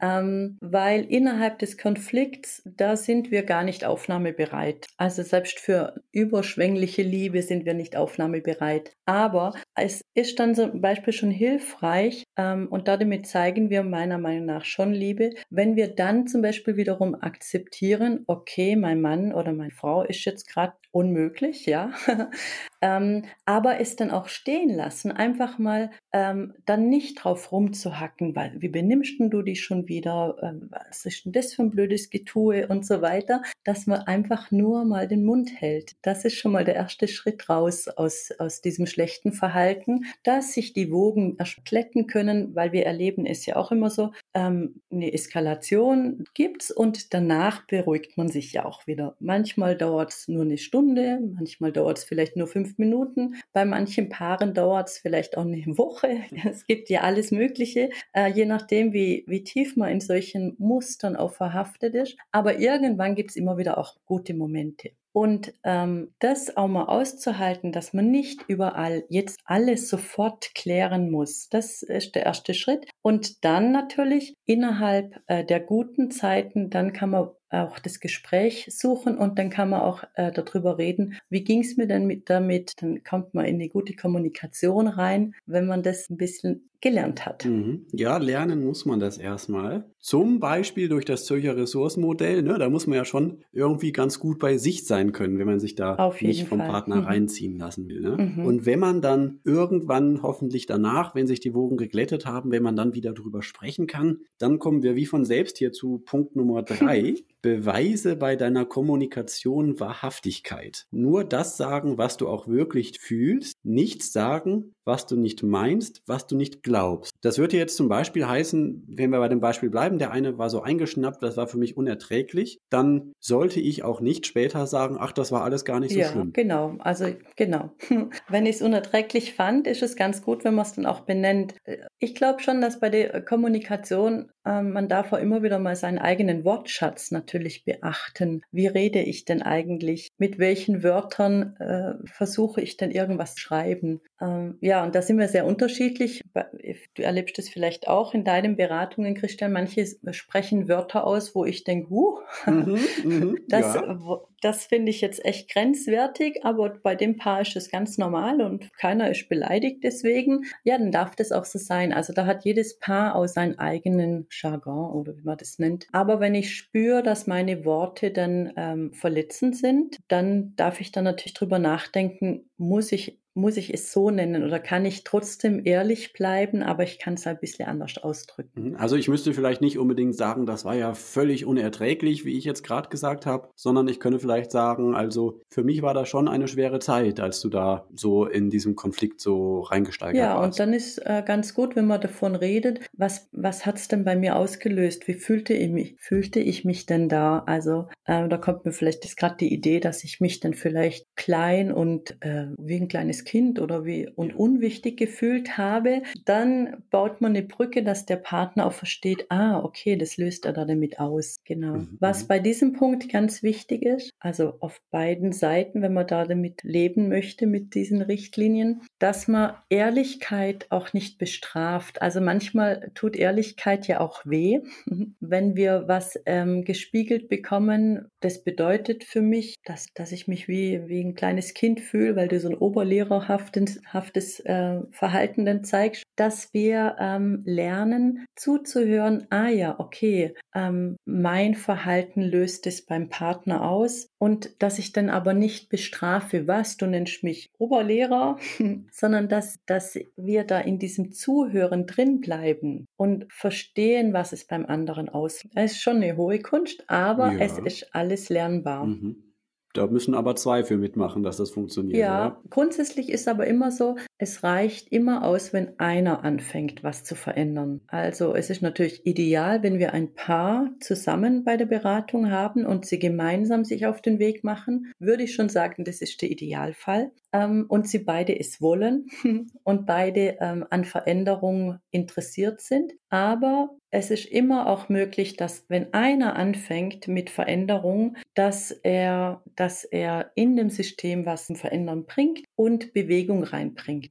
Speaker 2: Ähm, weil innerhalb des Konflikts, da sind wir gar nicht aufnahmebereit. Also selbst für überschwängliche Liebe sind wir nicht aufnahmebereit. Aber es ist dann zum Beispiel schon hilfreich ähm, und damit zeigen wir meiner Meinung nach schon Liebe, wenn wir dann zum Beispiel wiederum akzeptieren, okay, mein Mann oder meine Frau ist jetzt gerade unmöglich, ja, ähm, aber es dann auch stehen lassen, einfach mal ähm, dann nicht drauf rumzuhacken, weil wie benimmst du dich schon wieder, ähm, was ist denn das für ein blödes Getue und so weiter, dass man einfach nur mal den Mund hält. Das ist schon mal der erste Schritt raus aus, aus diesem schlechten Verhalten, dass sich die Wogen erkletten können, weil wir erleben es ja auch immer so, ähm, eine Eskalation gibt's und danach beruhigt man sich ja auch wieder. Manchmal dauert es nur eine Stunde, manchmal dauert es vielleicht nur fünf Minuten, bei manchen Paaren dauert es vielleicht auch eine Woche. Es gibt ja alles Mögliche, äh, je nachdem, wie, wie tief man in solchen Mustern auch verhaftet ist. Aber irgendwann gibt's immer wieder auch gute Momente. Und ähm, das auch mal auszuhalten, dass man nicht überall jetzt alles sofort klären muss, das ist der erste Schritt. Und dann natürlich innerhalb äh, der guten Zeiten, dann kann man auch das Gespräch suchen und dann kann man auch äh, darüber reden, wie ging es mir denn mit damit? Dann kommt man in eine gute Kommunikation rein, wenn man das ein bisschen gelernt hat.
Speaker 1: Mhm. Ja, lernen muss man das erstmal. Zum Beispiel durch das Zürcher Ressourcenmodell. Ne? Da muss man ja schon irgendwie ganz gut bei sich sein können, wenn man sich da nicht vom Fall. Partner mhm. reinziehen lassen will. Ne? Mhm. Und wenn man dann irgendwann hoffentlich danach, wenn sich die Wogen geglättet haben, wenn man dann wieder drüber sprechen kann, dann kommen wir wie von selbst hier zu Punkt Nummer drei. Beweise bei deiner Kommunikation Wahrhaftigkeit. Nur das sagen, was du auch wirklich fühlst, nichts sagen, was du nicht meinst, was du nicht glaubst. Das würde jetzt zum Beispiel heißen, wenn wir bei dem Beispiel bleiben, der eine war so eingeschnappt, das war für mich unerträglich, dann sollte ich auch nicht später sagen, ach, das war alles gar nicht so
Speaker 2: ja,
Speaker 1: schlimm.
Speaker 2: Genau, also genau. Wenn ich es unerträglich fand, ist es ganz gut, wenn man es dann auch benennt. Ich glaube schon, dass bei der Kommunikation äh, man darf auch immer wieder mal seinen eigenen Wortschatz natürlich beachten. Wie rede ich denn eigentlich? Mit welchen Wörtern äh, versuche ich denn irgendwas schreiben? Ähm, ja, und da sind wir sehr unterschiedlich. Du erlebst es vielleicht auch in deinen Beratungen, Christian. Manche sprechen Wörter aus, wo ich denke, huh, mhm, mhm das, ja. das finde ich jetzt echt grenzwertig, aber bei dem Paar ist es ganz normal und keiner ist beleidigt deswegen. Ja, dann darf das auch so sein. Also da hat jedes Paar auch seinen eigenen Jargon oder wie man das nennt. Aber wenn ich spüre, dass meine Worte dann ähm, verletzend sind, dann darf ich dann natürlich drüber nachdenken, muss ich muss ich es so nennen oder kann ich trotzdem ehrlich bleiben, aber ich kann es ein bisschen anders ausdrücken.
Speaker 1: Mhm. Also ich müsste vielleicht nicht unbedingt sagen, das war ja völlig unerträglich, wie ich jetzt gerade gesagt habe, sondern ich könnte vielleicht sagen, also für mich war das schon eine schwere Zeit, als du da so in diesem Konflikt so reingesteigert
Speaker 2: ja,
Speaker 1: warst.
Speaker 2: Ja, und dann ist äh, ganz gut, wenn man davon redet, was, was hat es denn bei mir ausgelöst? Wie fühlte ich mich, fühlte ich mich denn da? Also äh, da kommt mir vielleicht gerade die Idee, dass ich mich dann vielleicht klein und äh, wie ein kleines Kind oder wie und unwichtig gefühlt habe, dann baut man eine Brücke, dass der Partner auch versteht, ah, okay, das löst er da damit aus. Genau. Mhm. Was mhm. bei diesem Punkt ganz wichtig ist, also auf beiden Seiten, wenn man da damit leben möchte, mit diesen Richtlinien, dass man Ehrlichkeit auch nicht bestraft. Also manchmal tut Ehrlichkeit ja auch weh, wenn wir was ähm, gespiegelt bekommen. Das bedeutet für mich, dass, dass ich mich wie, wie ein kleines Kind fühle, weil du so ein Oberlehrer lehrerhaftes äh, Verhalten dann zeigst, dass wir ähm, lernen zuzuhören, ah ja, okay, ähm, mein Verhalten löst es beim Partner aus und dass ich dann aber nicht bestrafe, was, du nennst mich Oberlehrer, sondern dass, dass wir da in diesem Zuhören drin bleiben und verstehen, was es beim anderen auslöst. Es ist schon eine hohe Kunst, aber ja. es ist alles lernbar. Mhm.
Speaker 1: Da müssen aber zwei für mitmachen, dass das funktioniert.
Speaker 2: Ja,
Speaker 1: oder?
Speaker 2: grundsätzlich ist aber immer so, es reicht immer aus, wenn einer anfängt, was zu verändern. Also es ist natürlich ideal, wenn wir ein Paar zusammen bei der Beratung haben und sie gemeinsam sich auf den Weg machen. Würde ich schon sagen, das ist der Idealfall. Ähm, und sie beide es wollen und beide ähm, an Veränderung interessiert sind. Aber es ist immer auch möglich, dass wenn einer anfängt mit Veränderung, dass er, dass er in dem System was zum Verändern bringt und Bewegung reinbringt.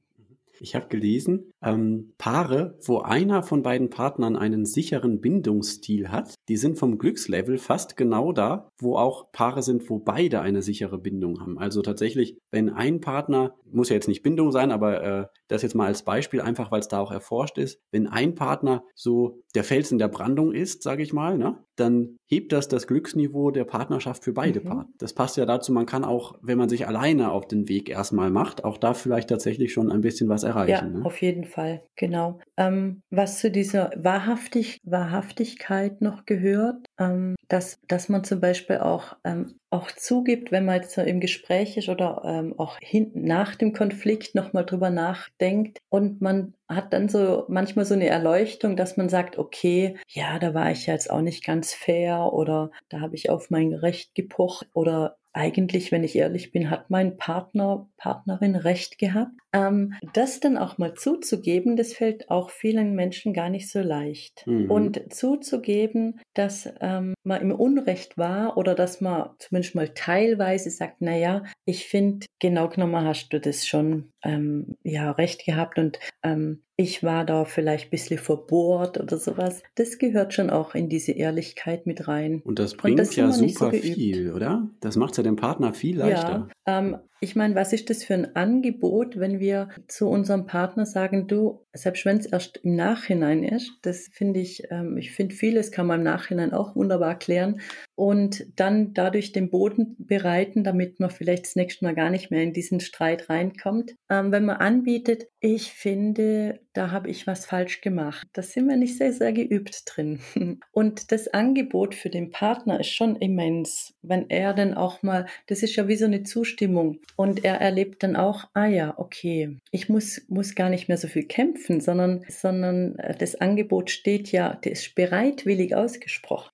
Speaker 1: Ich habe gelesen, ähm, Paare, wo einer von beiden Partnern einen sicheren Bindungsstil hat, die sind vom Glückslevel fast genau da, wo auch Paare sind, wo beide eine sichere Bindung haben. Also tatsächlich, wenn ein Partner, muss ja jetzt nicht Bindung sein, aber äh, das jetzt mal als Beispiel, einfach weil es da auch erforscht ist, wenn ein Partner so der Fels in der Brandung ist, sage ich mal, ne, dann hebt das das Glücksniveau der Partnerschaft für beide mhm. Partner. Das passt ja dazu, man kann auch, wenn man sich alleine auf den Weg erstmal macht, auch da vielleicht tatsächlich schon ein bisschen was erreichen. Ja,
Speaker 2: ne? auf jeden Fall, genau. Ähm, was zu dieser Wahrhaftig Wahrhaftigkeit noch gehört, ähm, dass, dass man zum Beispiel auch, ähm, auch zugibt, wenn man jetzt so im Gespräch ist oder ähm, auch hin, nach dem Konflikt nochmal drüber nachdenkt und man hat dann so manchmal so eine Erleuchtung, dass man sagt, okay, ja, da war ich jetzt auch nicht ganz fair oder da habe ich auf mein Recht gepocht oder eigentlich, wenn ich ehrlich bin, hat mein Partner, Partnerin recht gehabt. Ähm, das dann auch mal zuzugeben, das fällt auch vielen Menschen gar nicht so leicht. Mhm. Und zuzugeben, dass ähm, man im Unrecht war oder dass man zumindest mal teilweise sagt, na ja, ich finde, genau genommen hast du das schon ähm, ja recht gehabt und ähm, ich war da vielleicht ein bisschen verbohrt oder sowas. Das gehört schon auch in diese Ehrlichkeit mit rein.
Speaker 1: Und das bringt und das ja super so viel, oder? Das macht ja dem Partner viel leichter.
Speaker 2: Ja, ähm, ich meine, was ist das für ein Angebot, wenn wir zu unserem Partner sagen, du, selbst wenn es erst im Nachhinein ist, das finde ich, ähm, ich finde vieles kann man im Nachhinein auch wunderbar klären und dann dadurch den Boden bereiten, damit man vielleicht das nächste Mal gar nicht mehr in diesen Streit reinkommt. Ähm, wenn man anbietet, ich finde, da habe ich was falsch gemacht. Da sind wir nicht sehr, sehr geübt drin. Und das Angebot für den Partner ist schon immens, wenn er dann auch mal, das ist ja wie so eine Zustimmung und er erlebt dann auch, ah ja, okay, ich muss, muss gar nicht mehr so viel kämpfen, sondern, sondern äh, das Angebot steht ja, das ist bereitwillig ausgesprochen.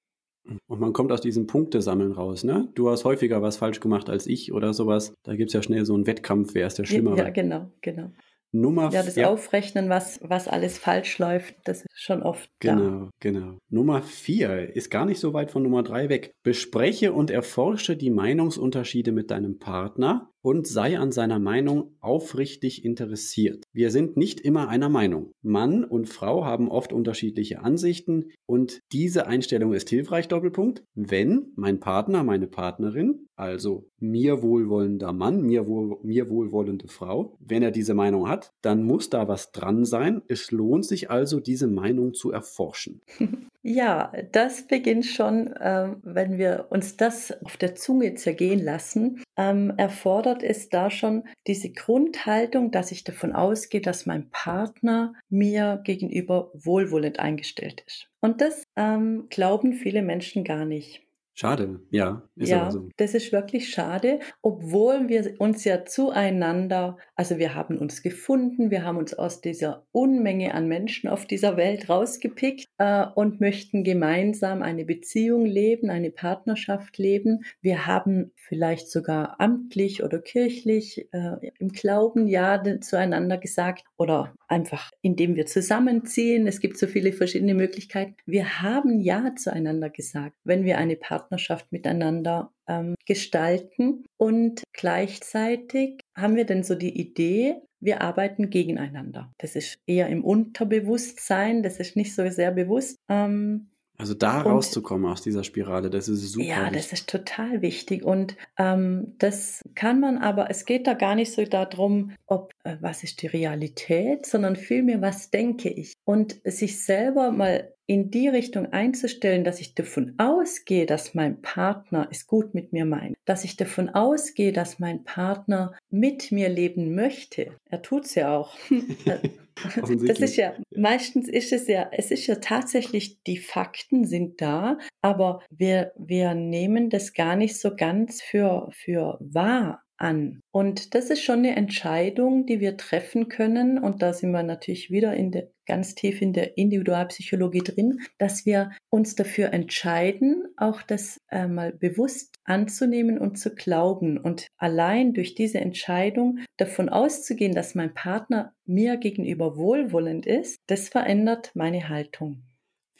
Speaker 1: Und man kommt aus diesem Punktesammeln raus, ne? Du hast häufiger was falsch gemacht als ich oder sowas. Da gibt es ja schnell so einen Wettkampf, wer ist der Schlimmere.
Speaker 2: Ja, genau, genau.
Speaker 1: Nummer
Speaker 2: Ja, das
Speaker 1: ja.
Speaker 2: Aufrechnen, was, was alles falsch läuft, das ist schon oft
Speaker 1: Genau, da. genau. Nummer vier ist gar nicht so weit von Nummer drei weg. Bespreche und erforsche die Meinungsunterschiede mit deinem Partner und sei an seiner Meinung aufrichtig interessiert. Wir sind nicht immer einer Meinung. Mann und Frau haben oft unterschiedliche Ansichten und diese Einstellung ist hilfreich, Doppelpunkt, wenn mein Partner, meine Partnerin, also mir wohlwollender Mann, mir, wohl, mir wohlwollende Frau, wenn er diese Meinung hat, dann muss da was dran sein. Es lohnt sich also, diese Meinung zu erforschen.
Speaker 2: Ja, das beginnt schon, ähm, wenn wir uns das auf der Zunge zergehen lassen, ähm, erfordert es da schon diese Grundhaltung, dass ich davon ausgehe, dass mein Partner mir gegenüber wohlwollend eingestellt ist. Und das ähm, glauben viele Menschen gar nicht.
Speaker 1: Schade, ja.
Speaker 2: Ist ja, so. das ist wirklich schade, obwohl wir uns ja zueinander, also wir haben uns gefunden, wir haben uns aus dieser Unmenge an Menschen auf dieser Welt rausgepickt äh, und möchten gemeinsam eine Beziehung leben, eine Partnerschaft leben. Wir haben vielleicht sogar amtlich oder kirchlich äh, im Glauben ja zueinander gesagt oder einfach indem wir zusammenziehen. Es gibt so viele verschiedene Möglichkeiten. Wir haben ja zueinander gesagt, wenn wir eine Partnerschaft Partnerschaft miteinander ähm, gestalten. Und gleichzeitig haben wir dann so die Idee, wir arbeiten gegeneinander. Das ist eher im Unterbewusstsein, das ist nicht so sehr bewusst. Ähm,
Speaker 1: also da und, rauszukommen aus dieser Spirale, das ist super.
Speaker 2: Ja, wichtig. das ist total wichtig. Und ähm, das kann man aber, es geht da gar nicht so darum, ob äh, was ist die Realität, sondern vielmehr, was denke ich. Und sich selber mal in die Richtung einzustellen, dass ich davon ausgehe, dass mein Partner es gut mit mir meint, dass ich davon ausgehe, dass mein Partner mit mir leben möchte. Er tut es ja auch. das ist ja, meistens ist es ja, es ist ja tatsächlich, die Fakten sind da, aber wir, wir nehmen das gar nicht so ganz für, für wahr an. Und das ist schon eine Entscheidung, die wir treffen können. Und da sind wir natürlich wieder in der, ganz tief in der Individualpsychologie drin, dass wir uns dafür entscheiden, auch das äh, mal bewusst anzunehmen und zu glauben. Und allein durch diese Entscheidung davon auszugehen, dass mein Partner mir gegenüber wohlwollend ist, das verändert meine Haltung.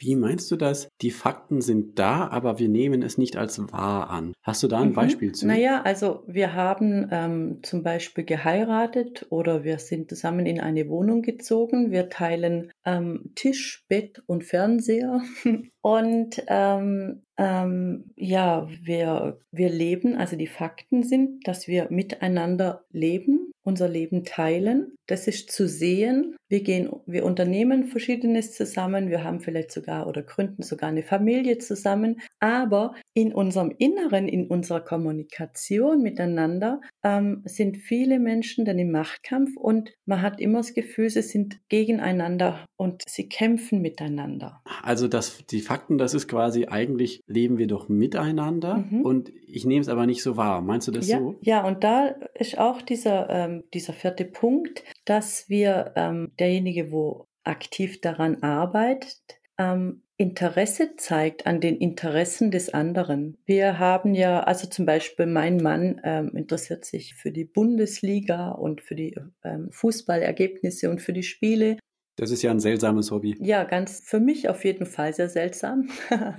Speaker 1: Wie meinst du das? Die Fakten sind da, aber wir nehmen es nicht als wahr an. Hast du da ein mhm. Beispiel zu?
Speaker 2: Naja, also wir haben ähm, zum Beispiel geheiratet oder wir sind zusammen in eine Wohnung gezogen. Wir teilen ähm, Tisch, Bett und Fernseher. und ähm, ähm, ja, wir, wir leben, also die Fakten sind, dass wir miteinander leben, unser Leben teilen. Das ist zu sehen. Wir gehen, wir unternehmen Verschiedenes zusammen. Wir haben vielleicht sogar oder gründen sogar eine Familie zusammen. Aber in unserem Inneren, in unserer Kommunikation miteinander ähm, sind viele Menschen dann im Machtkampf und man hat immer das Gefühl, sie sind gegeneinander und sie kämpfen miteinander.
Speaker 1: Also das, die Fakten, das ist quasi eigentlich leben wir doch miteinander mhm. und ich nehme es aber nicht so wahr. Meinst du das
Speaker 2: ja,
Speaker 1: so?
Speaker 2: Ja, und da ist auch dieser, ähm, dieser vierte Punkt, dass wir ähm, derjenige, wo aktiv daran arbeitet, ähm, Interesse zeigt an den Interessen des anderen. Wir haben ja, also zum Beispiel mein Mann ähm, interessiert sich für die Bundesliga und für die ähm, Fußballergebnisse und für die Spiele.
Speaker 1: Das ist ja ein seltsames Hobby.
Speaker 2: Ja, ganz für mich auf jeden Fall sehr seltsam.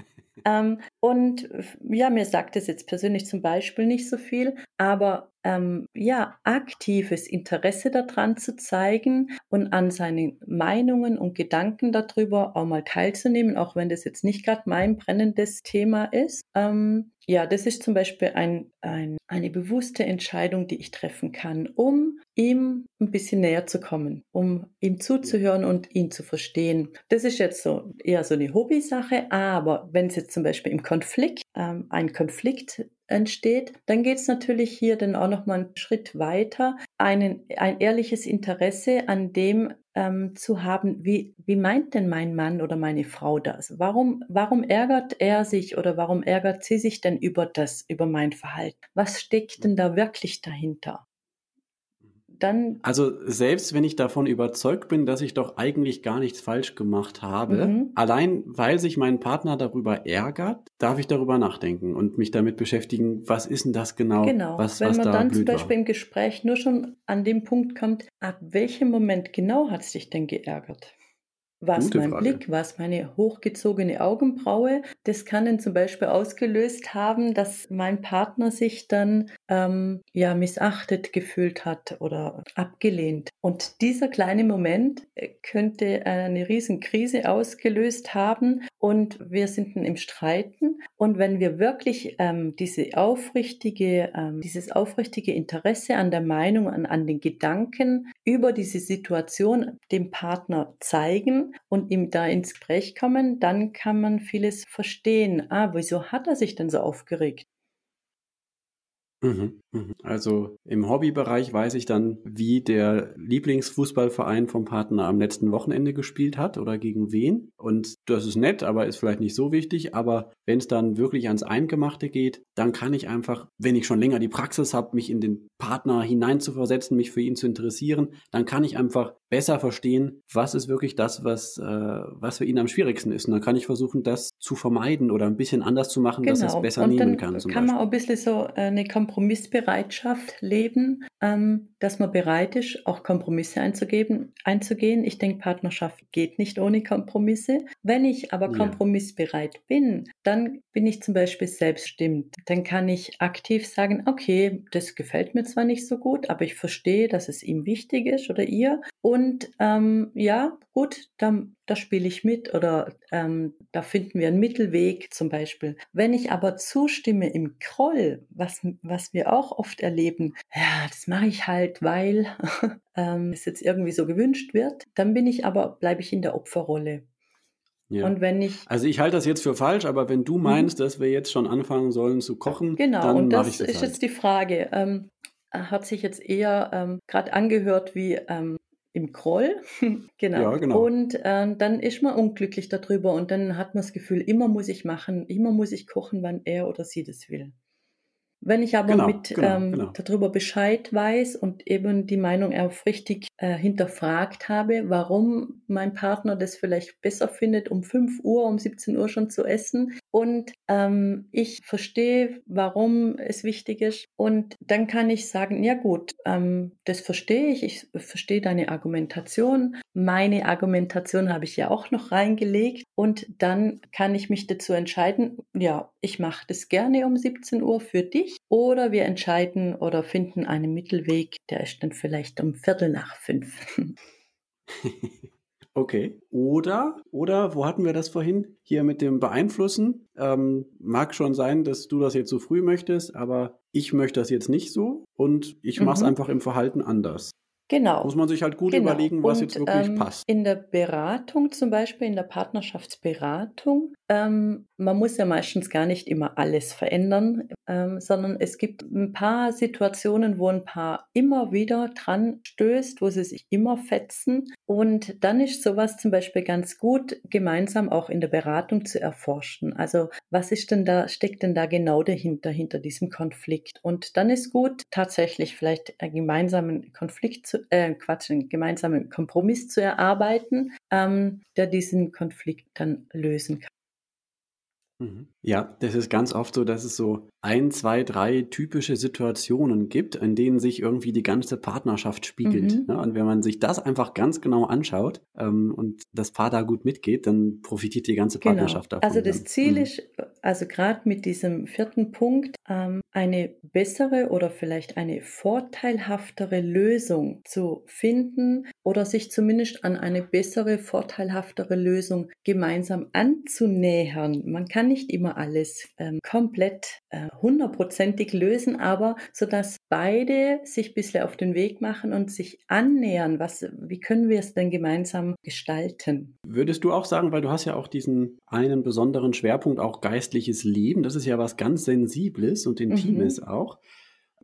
Speaker 2: ähm, und ja, mir sagt es jetzt persönlich zum Beispiel nicht so viel, aber ähm, ja, aktives Interesse daran zu zeigen und an seinen Meinungen und Gedanken darüber auch mal teilzunehmen, auch wenn das jetzt nicht gerade mein brennendes Thema ist. Ähm, ja, das ist zum Beispiel ein, ein, eine bewusste Entscheidung, die ich treffen kann, um ihm ein bisschen näher zu kommen, um ihm zuzuhören und ihn zu verstehen. Das ist jetzt so eher so eine Hobbysache, aber wenn es jetzt zum Beispiel im Konflikt, ähm, ein Konflikt entsteht, dann geht es natürlich hier dann auch noch mal einen Schritt weiter, einen, ein ehrliches Interesse an dem ähm, zu haben, wie, wie meint denn mein Mann oder meine Frau das? Warum, warum ärgert er sich oder warum ärgert sie sich denn über das, über mein Verhalten? Was steckt denn da wirklich dahinter?
Speaker 1: Dann. Also selbst wenn ich davon überzeugt bin, dass ich doch eigentlich gar nichts falsch gemacht habe, mhm. allein weil sich mein Partner darüber ärgert, darf ich darüber nachdenken und mich damit beschäftigen, was ist denn das genau?
Speaker 2: Genau.
Speaker 1: Was,
Speaker 2: wenn
Speaker 1: was
Speaker 2: man
Speaker 1: da
Speaker 2: dann zum Beispiel
Speaker 1: war.
Speaker 2: im Gespräch nur schon an dem Punkt kommt, ab welchem Moment genau hat es dich denn geärgert? War es mein Frage. Blick? War es meine hochgezogene Augenbraue? Das kann dann zum Beispiel ausgelöst haben, dass mein Partner sich dann ähm, ja missachtet gefühlt hat oder abgelehnt. Und dieser kleine Moment äh, könnte eine Riesenkrise ausgelöst haben und wir sind im Streiten. Und wenn wir wirklich ähm, diese aufrichtige, ähm, dieses aufrichtige Interesse an der Meinung, an, an den Gedanken über diese Situation dem Partner zeigen, und ihm da ins Gespräch kommen, dann kann man vieles verstehen. Ah, wieso hat er sich denn so aufgeregt?
Speaker 1: Mhm, mhm. Also im Hobbybereich weiß ich dann, wie der Lieblingsfußballverein vom Partner am letzten Wochenende gespielt hat oder gegen wen. Und das ist nett, aber ist vielleicht nicht so wichtig. Aber wenn es dann wirklich ans Eingemachte geht, dann kann ich einfach, wenn ich schon länger die Praxis habe, mich in den Partner hineinzuversetzen, mich für ihn zu interessieren, dann kann ich einfach besser verstehen, was ist wirklich das, was, äh, was für ihn am schwierigsten ist. Und dann kann ich versuchen, das zu vermeiden oder ein bisschen anders zu machen, genau. dass er es besser
Speaker 2: und
Speaker 1: nehmen
Speaker 2: kann.
Speaker 1: Dann
Speaker 2: kann man auch ein bisschen so äh, eine Kompromissbereitschaft leben, ähm, dass man bereit ist, auch Kompromisse einzugeben, einzugehen. Ich denke, Partnerschaft geht nicht ohne Kompromisse. Wenn ich aber kompromissbereit ja. bin, dann bin ich zum Beispiel selbststimmt. Dann kann ich aktiv sagen, okay, das gefällt mir zwar nicht so gut, aber ich verstehe, dass es ihm wichtig ist oder ihr und ähm, ja, gut, da, da spiele ich mit oder ähm, da finden wir einen Mittelweg zum Beispiel. Wenn ich aber zustimme im Kroll, was, was wir auch oft erleben, ja, das mache ich halt, weil ähm, es jetzt irgendwie so gewünscht wird, dann bin ich aber, bleibe ich in der Opferrolle.
Speaker 1: Ja. Und wenn ich also ich halte das jetzt für falsch, aber wenn du mhm. meinst, dass wir jetzt schon anfangen sollen zu kochen,
Speaker 2: genau,
Speaker 1: dann
Speaker 2: und das
Speaker 1: ich
Speaker 2: das ist halt. jetzt die Frage. Ähm, hat sich jetzt eher ähm, gerade angehört wie ähm, im Groll. genau. Ja, genau. Und äh, dann ist man unglücklich darüber und dann hat man das Gefühl, immer muss ich machen, immer muss ich kochen, wann er oder sie das will. Wenn ich aber genau, mit genau, ähm, genau. darüber Bescheid weiß und eben die Meinung aufrichtig äh, hinterfragt habe, warum mein Partner das vielleicht besser findet, um 5 Uhr, um 17 Uhr schon zu essen, und ähm, ich verstehe, warum es wichtig ist. Und dann kann ich sagen, ja gut, ähm, das verstehe ich, ich verstehe deine Argumentation. Meine Argumentation habe ich ja auch noch reingelegt. Und dann kann ich mich dazu entscheiden, ja, ich mache das gerne um 17 Uhr für dich. Oder wir entscheiden oder finden einen Mittelweg, der ist dann vielleicht um Viertel nach fünf.
Speaker 1: Okay. Oder, oder, wo hatten wir das vorhin? Hier mit dem Beeinflussen. Ähm, mag schon sein, dass du das jetzt so früh möchtest, aber ich möchte das jetzt nicht so und ich mhm. mache es einfach im Verhalten anders.
Speaker 2: Genau.
Speaker 1: Muss man sich halt gut genau. überlegen, was und, jetzt wirklich
Speaker 2: ähm,
Speaker 1: passt.
Speaker 2: In der Beratung zum Beispiel, in der Partnerschaftsberatung, ähm, man muss ja meistens gar nicht immer alles verändern, ähm, sondern es gibt ein paar Situationen, wo ein Paar immer wieder dran stößt, wo sie sich immer fetzen. Und dann ist sowas zum Beispiel ganz gut, gemeinsam auch in der Beratung zu erforschen. Also was ist denn da, steckt denn da genau dahinter, hinter diesem Konflikt? Und dann ist gut, tatsächlich vielleicht einen gemeinsamen Konflikt zu, äh, Quatsch, einen gemeinsamen Kompromiss zu erarbeiten, ähm, der diesen Konflikt dann lösen kann.
Speaker 1: Mhm. Ja, das ist ganz oft so, dass es so ein, zwei, drei typische Situationen gibt, in denen sich irgendwie die ganze Partnerschaft spiegelt. Mhm. Ja, und wenn man sich das einfach ganz genau anschaut ähm, und das Paar da gut mitgeht, dann profitiert die ganze genau. Partnerschaft
Speaker 2: genau. davon. Also das Ziel mhm. ist also gerade mit diesem vierten Punkt, ähm, eine bessere oder vielleicht eine vorteilhaftere Lösung zu finden oder sich zumindest an eine bessere, vorteilhaftere Lösung gemeinsam anzunähern. Man kann nicht immer alles ähm, komplett äh, hundertprozentig lösen, aber so dass beide sich ein bisschen auf den Weg machen und sich annähern. Was, wie können wir es denn gemeinsam gestalten?
Speaker 1: Würdest du auch sagen, weil du hast ja auch diesen einen besonderen Schwerpunkt, auch geistliches Leben, das ist ja was ganz Sensibles und Intimes mhm. auch.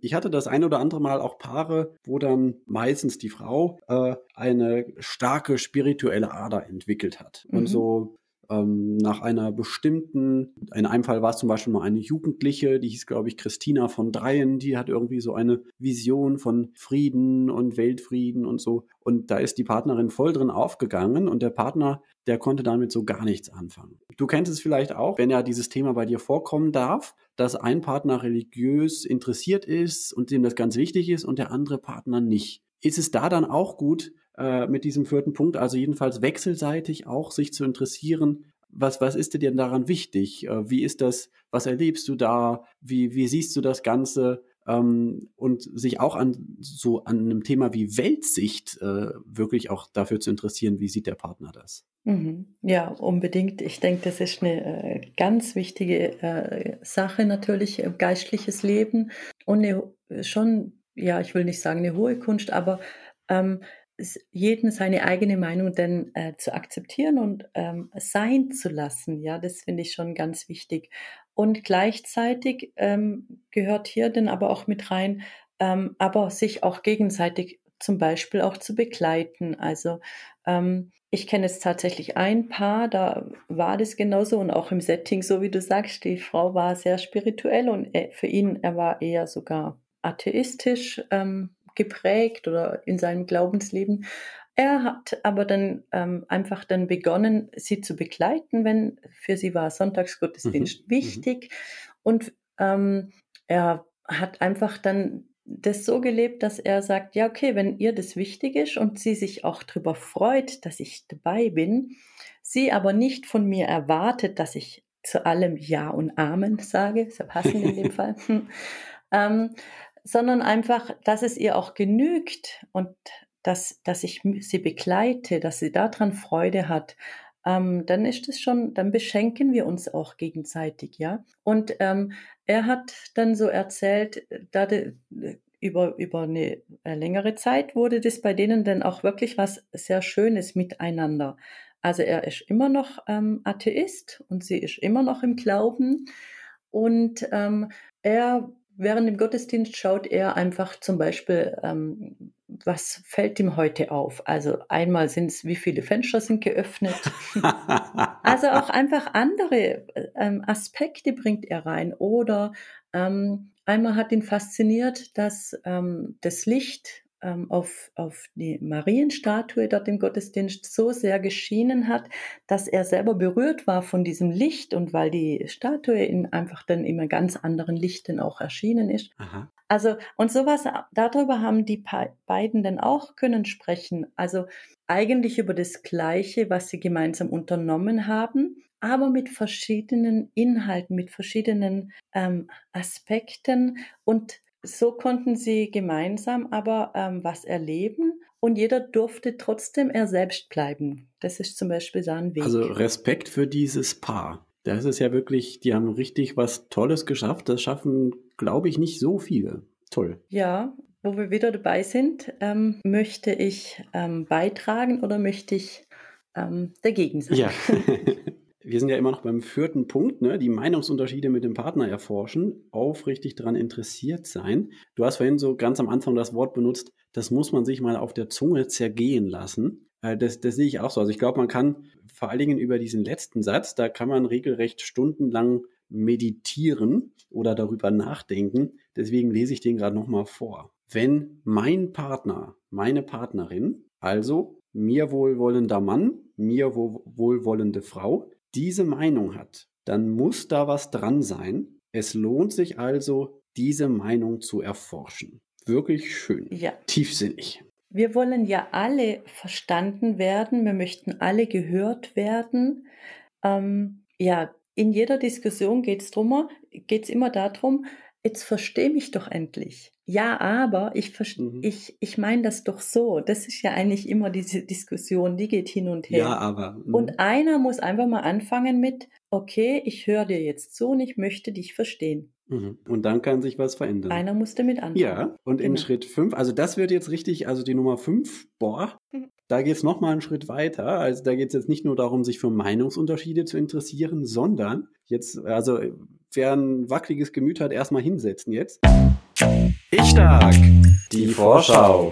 Speaker 1: Ich hatte das ein oder andere Mal auch Paare, wo dann meistens die Frau äh, eine starke spirituelle Ader entwickelt hat mhm. und so ähm, nach einer bestimmten, in einem Fall war es zum Beispiel mal eine Jugendliche, die hieß, glaube ich, Christina von Dreien, die hat irgendwie so eine Vision von Frieden und Weltfrieden und so. Und da ist die Partnerin voll drin aufgegangen und der Partner, der konnte damit so gar nichts anfangen. Du kennst es vielleicht auch, wenn ja dieses Thema bei dir vorkommen darf, dass ein Partner religiös interessiert ist und dem das ganz wichtig ist und der andere Partner nicht. Ist es da dann auch gut, äh, mit diesem vierten Punkt, also jedenfalls wechselseitig auch sich zu interessieren, was, was ist dir denn daran wichtig? Äh, wie ist das, was erlebst du da? Wie, wie siehst du das Ganze? Ähm, und sich auch an so an einem Thema wie Weltsicht äh, wirklich auch dafür zu interessieren, wie sieht der Partner das?
Speaker 2: Mhm. Ja, unbedingt. Ich denke, das ist eine äh, ganz wichtige äh, Sache natürlich, äh, geistliches Leben und eine, schon, ja, ich will nicht sagen eine hohe Kunst, aber ähm, jeden seine eigene Meinung denn äh, zu akzeptieren und ähm, sein zu lassen. Ja, das finde ich schon ganz wichtig. Und gleichzeitig ähm, gehört hier dann aber auch mit rein, ähm, aber sich auch gegenseitig zum Beispiel auch zu begleiten. Also ähm, ich kenne jetzt tatsächlich ein Paar, da war das genauso und auch im Setting, so wie du sagst, die Frau war sehr spirituell und er, für ihn, er war eher sogar atheistisch, ähm, geprägt oder in seinem Glaubensleben. Er hat aber dann ähm, einfach dann begonnen, sie zu begleiten, wenn für sie war Sonntagsgottesdienst mhm. mhm. wichtig. Und ähm, er hat einfach dann das so gelebt, dass er sagt, ja, okay, wenn ihr das wichtig ist und sie sich auch darüber freut, dass ich dabei bin, sie aber nicht von mir erwartet, dass ich zu allem Ja und Amen sage, ist ja passend in dem Fall, ähm, sondern einfach, dass es ihr auch genügt und dass, dass ich sie begleite, dass sie daran Freude hat, ähm, dann ist es schon, dann beschenken wir uns auch gegenseitig, ja. Und ähm, er hat dann so erzählt, da de, über, über eine äh, längere Zeit wurde das bei denen dann auch wirklich was sehr Schönes miteinander. Also er ist immer noch ähm, Atheist und sie ist immer noch im Glauben. Und ähm, er während dem Gottesdienst schaut er einfach zum Beispiel, ähm, was fällt ihm heute auf? Also einmal sind es, wie viele Fenster sind geöffnet. also auch einfach andere ähm, Aspekte bringt er rein. Oder ähm, einmal hat ihn fasziniert, dass ähm, das Licht auf, auf die Marienstatue dort im Gottesdienst so sehr geschienen hat, dass er selber berührt war von diesem Licht und weil die Statue in einfach dann immer ganz anderen Lichten auch erschienen ist. Aha. Also, und sowas, darüber haben die beiden dann auch können sprechen. Also eigentlich über das Gleiche, was sie gemeinsam unternommen haben, aber mit verschiedenen Inhalten, mit verschiedenen ähm, Aspekten und so konnten sie gemeinsam aber ähm, was erleben und jeder durfte trotzdem er selbst bleiben. Das ist zum Beispiel sein Weg.
Speaker 1: Also Respekt für dieses Paar. Das ist ja wirklich, die haben richtig was Tolles geschafft. Das schaffen, glaube ich, nicht so viele. Toll.
Speaker 2: Ja, wo wir wieder dabei sind, ähm, möchte ich ähm, beitragen oder möchte ich ähm, dagegen sein?
Speaker 1: Ja. wir sind ja immer noch beim vierten Punkt, ne? die Meinungsunterschiede mit dem Partner erforschen, aufrichtig daran interessiert sein. Du hast vorhin so ganz am Anfang das Wort benutzt, das muss man sich mal auf der Zunge zergehen lassen. Äh, das, das sehe ich auch so. Also ich glaube, man kann vor allen Dingen über diesen letzten Satz, da kann man regelrecht stundenlang meditieren oder darüber nachdenken. Deswegen lese ich den gerade nochmal vor. Wenn mein Partner, meine Partnerin, also mir wohlwollender Mann, mir wohlwollende Frau, diese Meinung hat, dann muss da was dran sein. Es lohnt sich also, diese Meinung zu erforschen. Wirklich schön. Ja. Tiefsinnig.
Speaker 2: Wir wollen ja alle verstanden werden. Wir möchten alle gehört werden. Ähm, ja, in jeder Diskussion geht es geht's immer darum, jetzt verstehe mich doch endlich. Ja, aber ich, mhm. ich, ich meine das doch so. Das ist ja eigentlich immer diese Diskussion, die geht hin und her.
Speaker 1: Ja, aber.
Speaker 2: Mh. Und einer muss einfach mal anfangen mit, okay, ich höre dir jetzt zu und ich möchte dich verstehen.
Speaker 1: Mhm. Und dann kann sich was verändern.
Speaker 2: Einer muss damit anfangen.
Speaker 1: Ja, und genau. in Schritt 5, also das wird jetzt richtig, also die Nummer 5, boah, mhm. da geht es nochmal einen Schritt weiter. Also da geht es jetzt nicht nur darum, sich für Meinungsunterschiede zu interessieren, sondern jetzt, also wer ein wackeliges Gemüt hat, erstmal hinsetzen jetzt. Ich stark. Die Vorschau.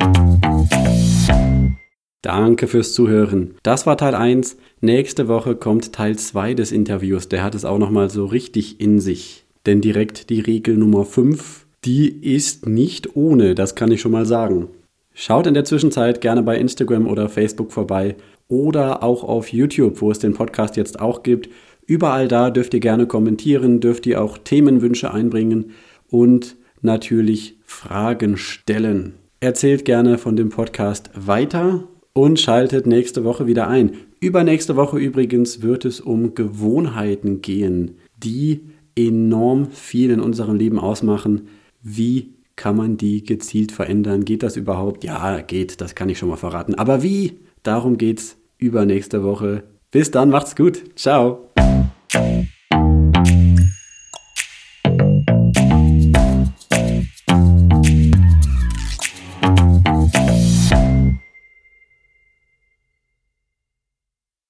Speaker 1: Danke fürs Zuhören. Das war Teil 1. Nächste Woche kommt Teil 2 des Interviews. Der hat es auch nochmal so richtig in sich. Denn direkt die Regel Nummer 5, die ist nicht ohne, das kann ich schon mal sagen. Schaut in der Zwischenzeit gerne bei Instagram oder Facebook vorbei oder auch auf YouTube, wo es den Podcast jetzt auch gibt. Überall da dürft ihr gerne kommentieren, dürft ihr auch Themenwünsche einbringen und natürlich Fragen stellen. Erzählt gerne von dem Podcast weiter und schaltet nächste Woche wieder ein. Übernächste Woche übrigens wird es um Gewohnheiten gehen, die enorm viel in unserem Leben ausmachen. Wie kann man die gezielt verändern? Geht das überhaupt? Ja, geht, das kann ich schon mal verraten. Aber wie? Darum geht's übernächste Woche. Bis dann, macht's gut. Ciao. Thank you.